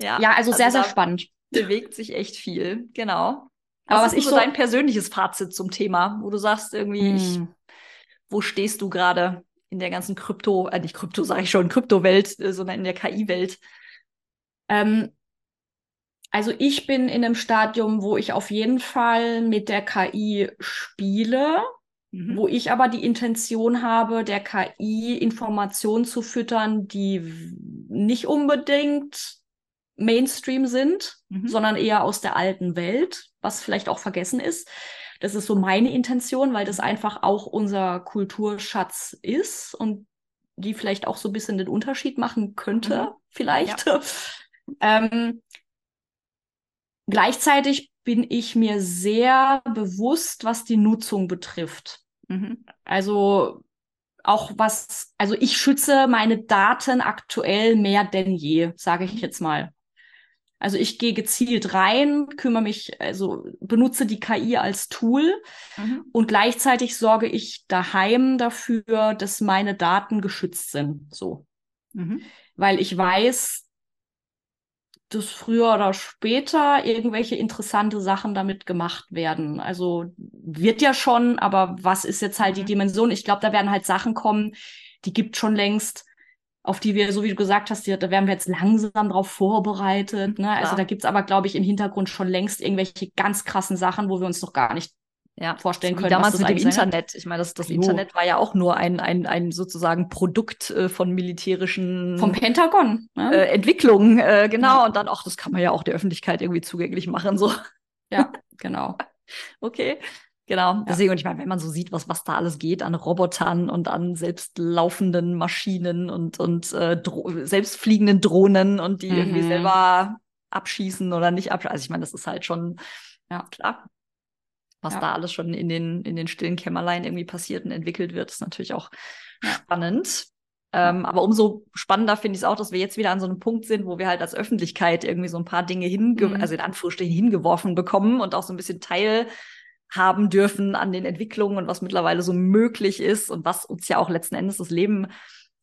ja, also, also sehr, sehr spannend. Bewegt sich echt viel, genau. Aber was, was ist so dein persönliches Fazit zum Thema, wo du sagst, irgendwie, mm. ich, wo stehst du gerade in der ganzen Krypto, äh, nicht Krypto, sage ich schon, Kryptowelt, äh, sondern in der KI-Welt? Ähm, also ich bin in einem Stadium, wo ich auf jeden Fall mit der KI spiele, mhm. wo ich aber die Intention habe, der KI Informationen zu füttern, die nicht unbedingt Mainstream sind, mhm. sondern eher aus der alten Welt, was vielleicht auch vergessen ist. Das ist so meine Intention, weil das einfach auch unser Kulturschatz ist und die vielleicht auch so ein bisschen den Unterschied machen könnte, mhm. vielleicht. Ja. ähm, Gleichzeitig bin ich mir sehr bewusst, was die Nutzung betrifft. Mhm. Also auch was, also ich schütze meine Daten aktuell mehr denn je, sage ich jetzt mal. Also ich gehe gezielt rein, kümmere mich, also benutze die KI als Tool mhm. und gleichzeitig sorge ich daheim dafür, dass meine Daten geschützt sind. So. Mhm. Weil ich weiß, dass früher oder später irgendwelche interessante Sachen damit gemacht werden. Also wird ja schon, aber was ist jetzt halt die mhm. Dimension? Ich glaube, da werden halt Sachen kommen, die gibt schon längst, auf die wir, so wie du gesagt hast, die, da werden wir jetzt langsam drauf vorbereitet. Ne? Also da gibt's aber, glaube ich, im Hintergrund schon längst irgendwelche ganz krassen Sachen, wo wir uns noch gar nicht ja, vorstellen können. Damals mit dem Internet. Ich meine, das, das Internet war ja auch nur ein, ein, ein sozusagen Produkt äh, von militärischen vom Pentagon ne? äh, Entwicklungen, äh, genau. Ja. Und dann auch, das kann man ja auch der Öffentlichkeit irgendwie zugänglich machen. So. Ja, genau. okay. Genau. Ja. Deswegen, und ich meine, wenn man so sieht, was, was da alles geht an Robotern und an selbstlaufenden Maschinen und, und äh, selbstfliegenden Drohnen und die mhm. irgendwie selber abschießen oder nicht abschießen. Also ich meine, das ist halt schon, ja, klar, was ja. da alles schon in den, in den stillen Kämmerlein irgendwie passiert und entwickelt wird, ist natürlich auch spannend. Ähm, aber umso spannender finde ich es auch, dass wir jetzt wieder an so einem Punkt sind, wo wir halt als Öffentlichkeit irgendwie so ein paar Dinge hinge mhm. also in Anführungsstrichen hingeworfen bekommen und auch so ein bisschen teilhaben dürfen an den Entwicklungen und was mittlerweile so möglich ist und was uns ja auch letzten Endes das Leben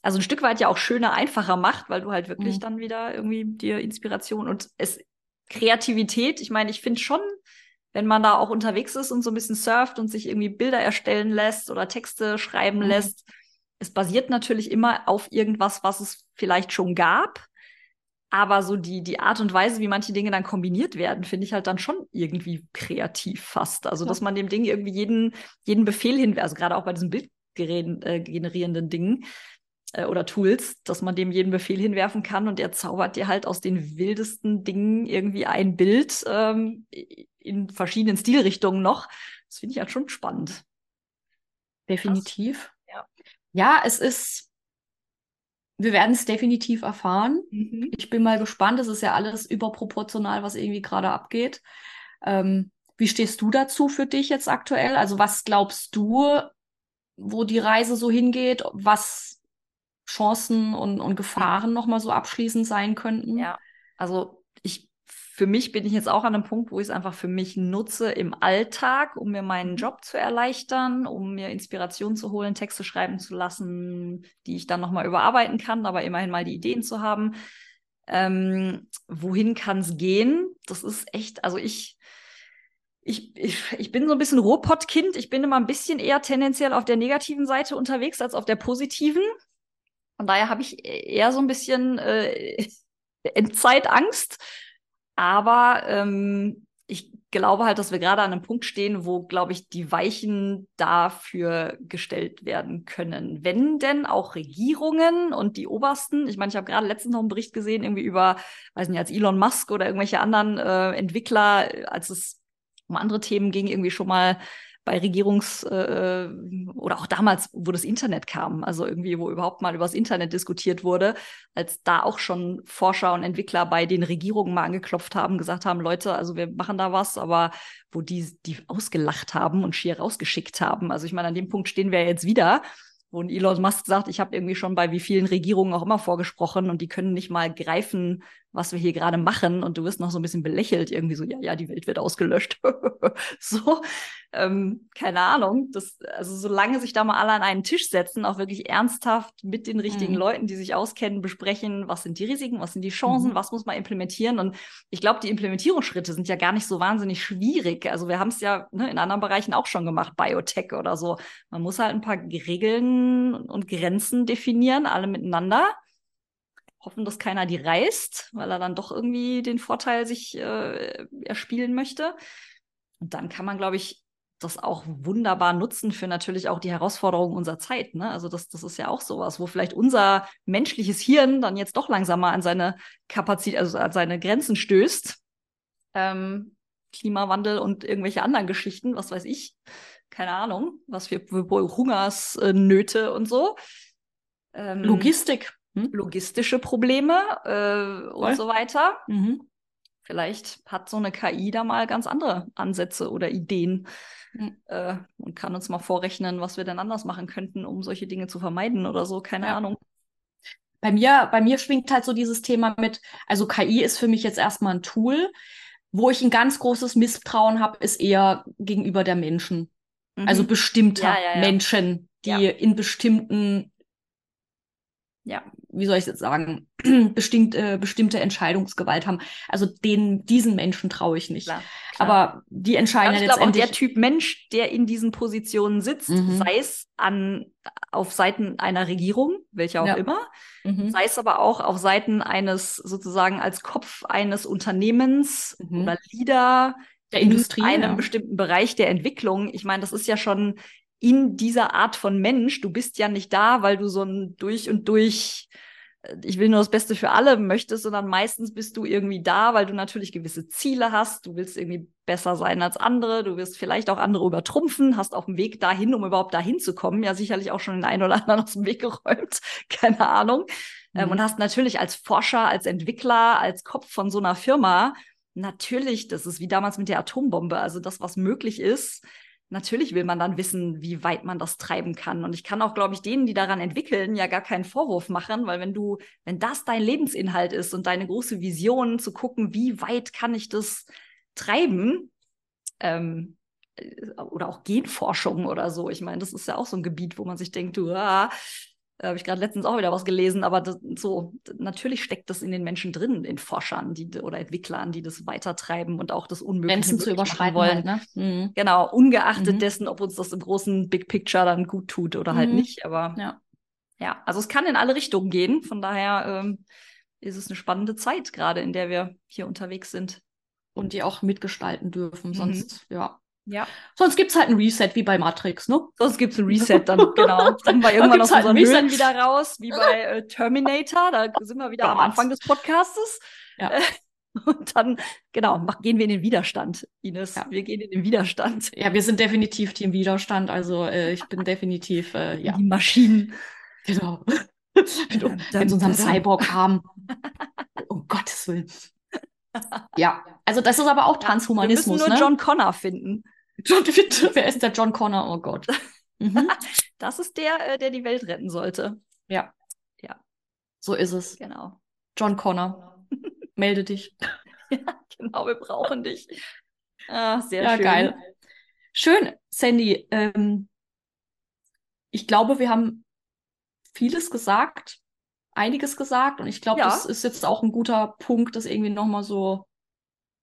also ein Stück weit ja auch schöner, einfacher macht, weil du halt wirklich mhm. dann wieder irgendwie dir Inspiration und es Kreativität, ich meine, ich finde schon, wenn man da auch unterwegs ist und so ein bisschen surft und sich irgendwie Bilder erstellen lässt oder Texte schreiben mhm. lässt, es basiert natürlich immer auf irgendwas, was es vielleicht schon gab. Aber so die, die Art und Weise, wie manche Dinge dann kombiniert werden, finde ich halt dann schon irgendwie kreativ fast. Also, ja. dass man dem Ding irgendwie jeden, jeden Befehl hin, also gerade auch bei diesen bildgenerierenden äh, Dingen äh, oder Tools, dass man dem jeden Befehl hinwerfen kann und er zaubert dir halt aus den wildesten Dingen irgendwie ein Bild, ähm, in verschiedenen Stilrichtungen noch. Das finde ich halt schon spannend. Definitiv. Ja. ja, es ist, wir werden es definitiv erfahren. Mhm. Ich bin mal gespannt. Es ist ja alles überproportional, was irgendwie gerade abgeht. Ähm, wie stehst du dazu für dich jetzt aktuell? Also was glaubst du, wo die Reise so hingeht? Was Chancen und, und Gefahren nochmal so abschließend sein könnten? Ja, also für mich bin ich jetzt auch an einem Punkt, wo ich es einfach für mich nutze im Alltag, um mir meinen mhm. Job zu erleichtern, um mir Inspiration zu holen, Texte schreiben zu lassen, die ich dann nochmal überarbeiten kann, aber immerhin mal die Ideen zu haben. Ähm, wohin kann es gehen? Das ist echt, also ich, ich, ich, ich bin so ein bisschen Rohpottkind. Ich bin immer ein bisschen eher tendenziell auf der negativen Seite unterwegs als auf der positiven. Von daher habe ich eher so ein bisschen äh, Endzeitangst aber ähm, ich glaube halt, dass wir gerade an einem Punkt stehen, wo, glaube ich, die Weichen dafür gestellt werden können. Wenn denn auch Regierungen und die Obersten, ich meine, ich habe gerade letztens noch einen Bericht gesehen, irgendwie über, weiß nicht, als Elon Musk oder irgendwelche anderen äh, Entwickler, als es um andere Themen ging, irgendwie schon mal bei Regierungs- äh, oder auch damals, wo das Internet kam, also irgendwie, wo überhaupt mal über das Internet diskutiert wurde, als da auch schon Forscher und Entwickler bei den Regierungen mal angeklopft haben, gesagt haben, Leute, also wir machen da was, aber wo die die ausgelacht haben und schier rausgeschickt haben. Also ich meine, an dem Punkt stehen wir jetzt wieder wo Elon Musk sagt, ich habe irgendwie schon bei wie vielen Regierungen auch immer vorgesprochen und die können nicht mal greifen, was wir hier gerade machen und du wirst noch so ein bisschen belächelt, irgendwie so, ja, ja, die Welt wird ausgelöscht. so, ähm, keine Ahnung. Das, also solange sich da mal alle an einen Tisch setzen, auch wirklich ernsthaft mit den richtigen mhm. Leuten, die sich auskennen, besprechen, was sind die Risiken, was sind die Chancen, mhm. was muss man implementieren. Und ich glaube, die Implementierungsschritte sind ja gar nicht so wahnsinnig schwierig. Also wir haben es ja ne, in anderen Bereichen auch schon gemacht, Biotech oder so. Man muss halt ein paar Regeln und Grenzen definieren, alle miteinander hoffen, dass keiner die reißt, weil er dann doch irgendwie den Vorteil sich äh, erspielen möchte. Und dann kann man, glaube ich, das auch wunderbar nutzen für natürlich auch die Herausforderungen unserer Zeit. Ne? Also das, das ist ja auch sowas, wo vielleicht unser menschliches Hirn dann jetzt doch langsamer an seine Kapazität, also an seine Grenzen stößt. Ähm, Klimawandel und irgendwelche anderen Geschichten, was weiß ich, keine Ahnung, was für, für Hungersnöte und so. Ähm, Logistik. Hm? Logistische Probleme äh, und so weiter. Mhm. Vielleicht hat so eine KI da mal ganz andere Ansätze oder Ideen mhm. äh, und kann uns mal vorrechnen, was wir denn anders machen könnten, um solche Dinge zu vermeiden oder so. Keine ja. Ahnung. Bei mir, bei mir schwingt halt so dieses Thema mit, also KI ist für mich jetzt erstmal ein Tool. Wo ich ein ganz großes Misstrauen habe, ist eher gegenüber der Menschen. Mhm. Also bestimmter ja, ja, Menschen, die in bestimmten ja, wie soll ich jetzt sagen, bestimmt, äh, bestimmte Entscheidungsgewalt haben. Also den, diesen Menschen traue ich nicht. Klar, klar. Aber die entscheiden ja letztendlich. Auch der Typ Mensch, der in diesen Positionen sitzt, mhm. sei es an, auf Seiten einer Regierung, welche auch ja. immer, mhm. sei es aber auch auf Seiten eines sozusagen als Kopf eines Unternehmens mhm. oder Leader der Industrie, in einem ja. bestimmten Bereich der Entwicklung. Ich meine, das ist ja schon in dieser Art von Mensch. Du bist ja nicht da, weil du so ein durch und durch äh, ich will nur das Beste für alle möchtest, sondern meistens bist du irgendwie da, weil du natürlich gewisse Ziele hast. Du willst irgendwie besser sein als andere. Du wirst vielleicht auch andere übertrumpfen, hast auf dem Weg dahin, um überhaupt dahin zu kommen. Ja, sicherlich auch schon den einen oder anderen aus dem Weg geräumt. Keine Ahnung. Ähm, mhm. Ähm, und hast natürlich als Forscher, als Entwickler, als Kopf von so einer Firma natürlich, das ist wie damals mit der Atombombe. Also das, was möglich ist, natürlich will man dann wissen, wie weit man das treiben kann. Und ich kann auch, glaube ich, denen, die daran entwickeln, ja gar keinen Vorwurf machen, weil wenn du, wenn das dein Lebensinhalt ist und deine große Vision, zu gucken, wie weit kann ich das treiben, ähm, äh, oder auch Genforschung oder so. Ich meine, das ist ja auch so ein Gebiet, wo man sich denkt, du, ah, da habe ich gerade letztens auch wieder was gelesen, aber das, so, natürlich steckt das in den Menschen drin, in Forschern die, oder Entwicklern, die das weitertreiben und auch das Unmögliche Grenzen zu überschreiten wollen. Halt, ne? mhm. Genau, ungeachtet mhm. dessen, ob uns das im großen Big Picture dann gut tut oder halt mhm. halt nicht. Aber ja. ja, also es kann in alle Richtungen gehen. Von daher ähm, ist es eine spannende Zeit gerade, in der wir hier unterwegs sind. Und die auch mitgestalten dürfen. Mhm. Sonst, ja, ja. Sonst gibt es halt ein Reset wie bei Matrix, ne? Sonst gibt es ein Reset dann, genau. Dann wir irgendwann aus halt unseren Höhlen wieder raus, wie bei äh, Terminator. Da sind wir wieder Gott. am Anfang des Podcastes. Ja. Äh, und dann, genau, mach, gehen wir in den Widerstand, Ines. Ja. Wir gehen in den Widerstand. Ja, wir sind definitiv Team Widerstand. Also äh, ich bin definitiv, äh, ja. Die Maschinen. Genau. wenn sie unseren Cyborg haben. um Gottes Willen. Ja, also das ist aber auch Transhumanismus. Wir müssen nur ne? John Connor finden. John, wer ist der John Connor? Oh Gott. Mhm. das ist der, äh, der die Welt retten sollte. Ja. Ja. So ist es. Genau. John Connor, melde dich. ja, genau, wir brauchen dich. Ah, sehr ja, schön. geil. Schön, Sandy. Ähm, ich glaube, wir haben vieles gesagt, einiges gesagt und ich glaube, Ja. das ist jetzt auch ein guter Punkt, das irgendwie nochmal so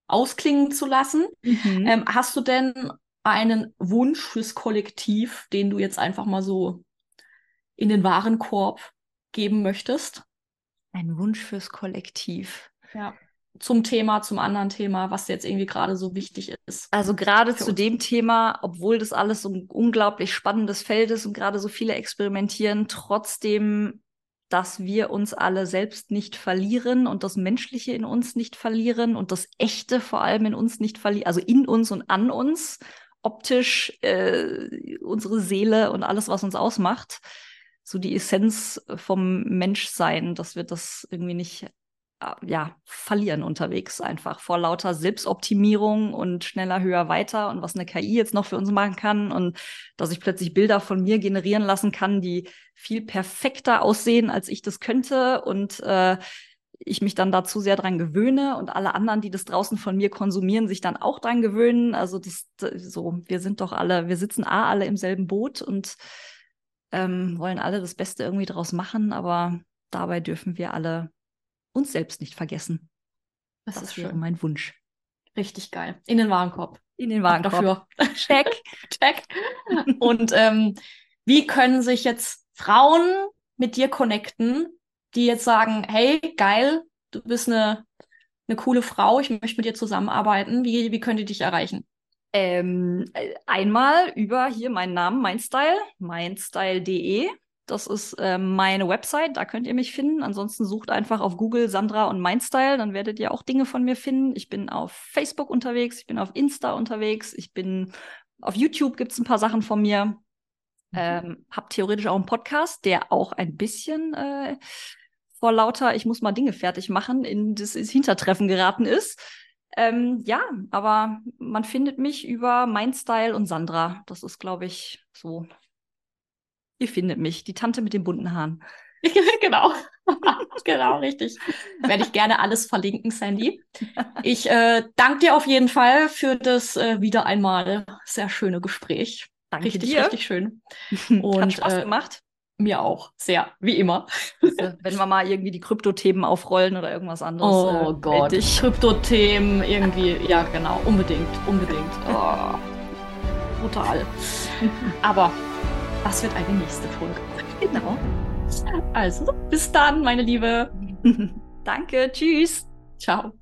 ausklingen zu lassen. Mhm. Ähm, hast du denn einen Wunsch fürs Kollektiv, den du jetzt einfach mal so in den Warenkorb geben möchtest? Ein Wunsch fürs Kollektiv. Ja. Zum Thema, zum anderen Thema, was jetzt irgendwie gerade so wichtig ist. Also gerade zu uns. dem Thema, obwohl das alles so ein unglaublich spannendes Feld ist und gerade so viele experimentieren, trotzdem, dass wir uns alle selbst nicht verlieren und das Menschliche in uns nicht verlieren und das Echte vor allem in uns nicht verlieren, also in uns und an uns, optisch äh, unsere Seele und alles, was uns ausmacht, so die Essenz vom Menschsein, dass wir das irgendwie nicht äh, ja, verlieren unterwegs einfach vor lauter Selbstoptimierung und schneller, höher, weiter und was eine KI jetzt noch für uns machen kann und dass ich plötzlich Bilder von mir generieren lassen kann, die viel perfekter aussehen, als ich das könnte und äh, ich mich dann dazu sehr dran gewöhne und alle anderen, die das draußen von mir konsumieren, sich dann auch dran gewöhnen. Also das so, wir sind doch alle, wir sitzen A alle im selben Boot und ähm, wollen alle das Beste irgendwie draus machen, aber dabei dürfen wir alle uns selbst nicht vergessen. Das, Das, ist wäre schön. mein Wunsch. Richtig geil. In den Warenkorb. In den Warenkorb. Dafür. Check. Check. Und ähm, wie können sich jetzt Frauen mit dir connecten, die jetzt sagen, hey, geil, du bist eine, eine coole Frau, ich möchte mit dir zusammenarbeiten. Wie, wie können die dich erreichen? Ähm, äh, einmal über hier meinen Namen, mein Style, meinstyle.de. Das ist ähm, meine Website, da könnt ihr mich finden. Ansonsten sucht einfach auf Google Sandra und Mindstyle, dann werdet ihr auch Dinge von mir finden. Ich bin auf Facebook unterwegs, ich bin auf Insta unterwegs, ich bin auf YouTube gibt es ein paar Sachen von mir. Ähm, hab theoretisch auch einen Podcast, der auch ein bisschen äh, vor lauter, ich muss mal Dinge fertig machen, in das ins Hintertreffen geraten ist. Ähm, ja, aber man findet mich über mein Style und Sandra. Das ist, glaube ich, so. Ihr findet mich, die Tante mit den bunten Haaren. genau. genau, richtig. Werde ich gerne alles verlinken, Sandy. Ich äh, danke dir auf jeden Fall für das äh, wieder einmal sehr schöne Gespräch. Danke richtig, dir. richtig schön. Hat Und, Spaß äh, gemacht. Mir auch. Sehr, wie immer. Wenn wir mal irgendwie die Krypto-Themen aufrollen oder irgendwas anderes. Oh äh, Gott. Kryptothemen irgendwie. Ja, genau. Unbedingt. Unbedingt. Oh, brutal. Aber das wird eine nächste Folge. Genau. Also, bis dann, meine Liebe. Danke, tschüss. Ciao.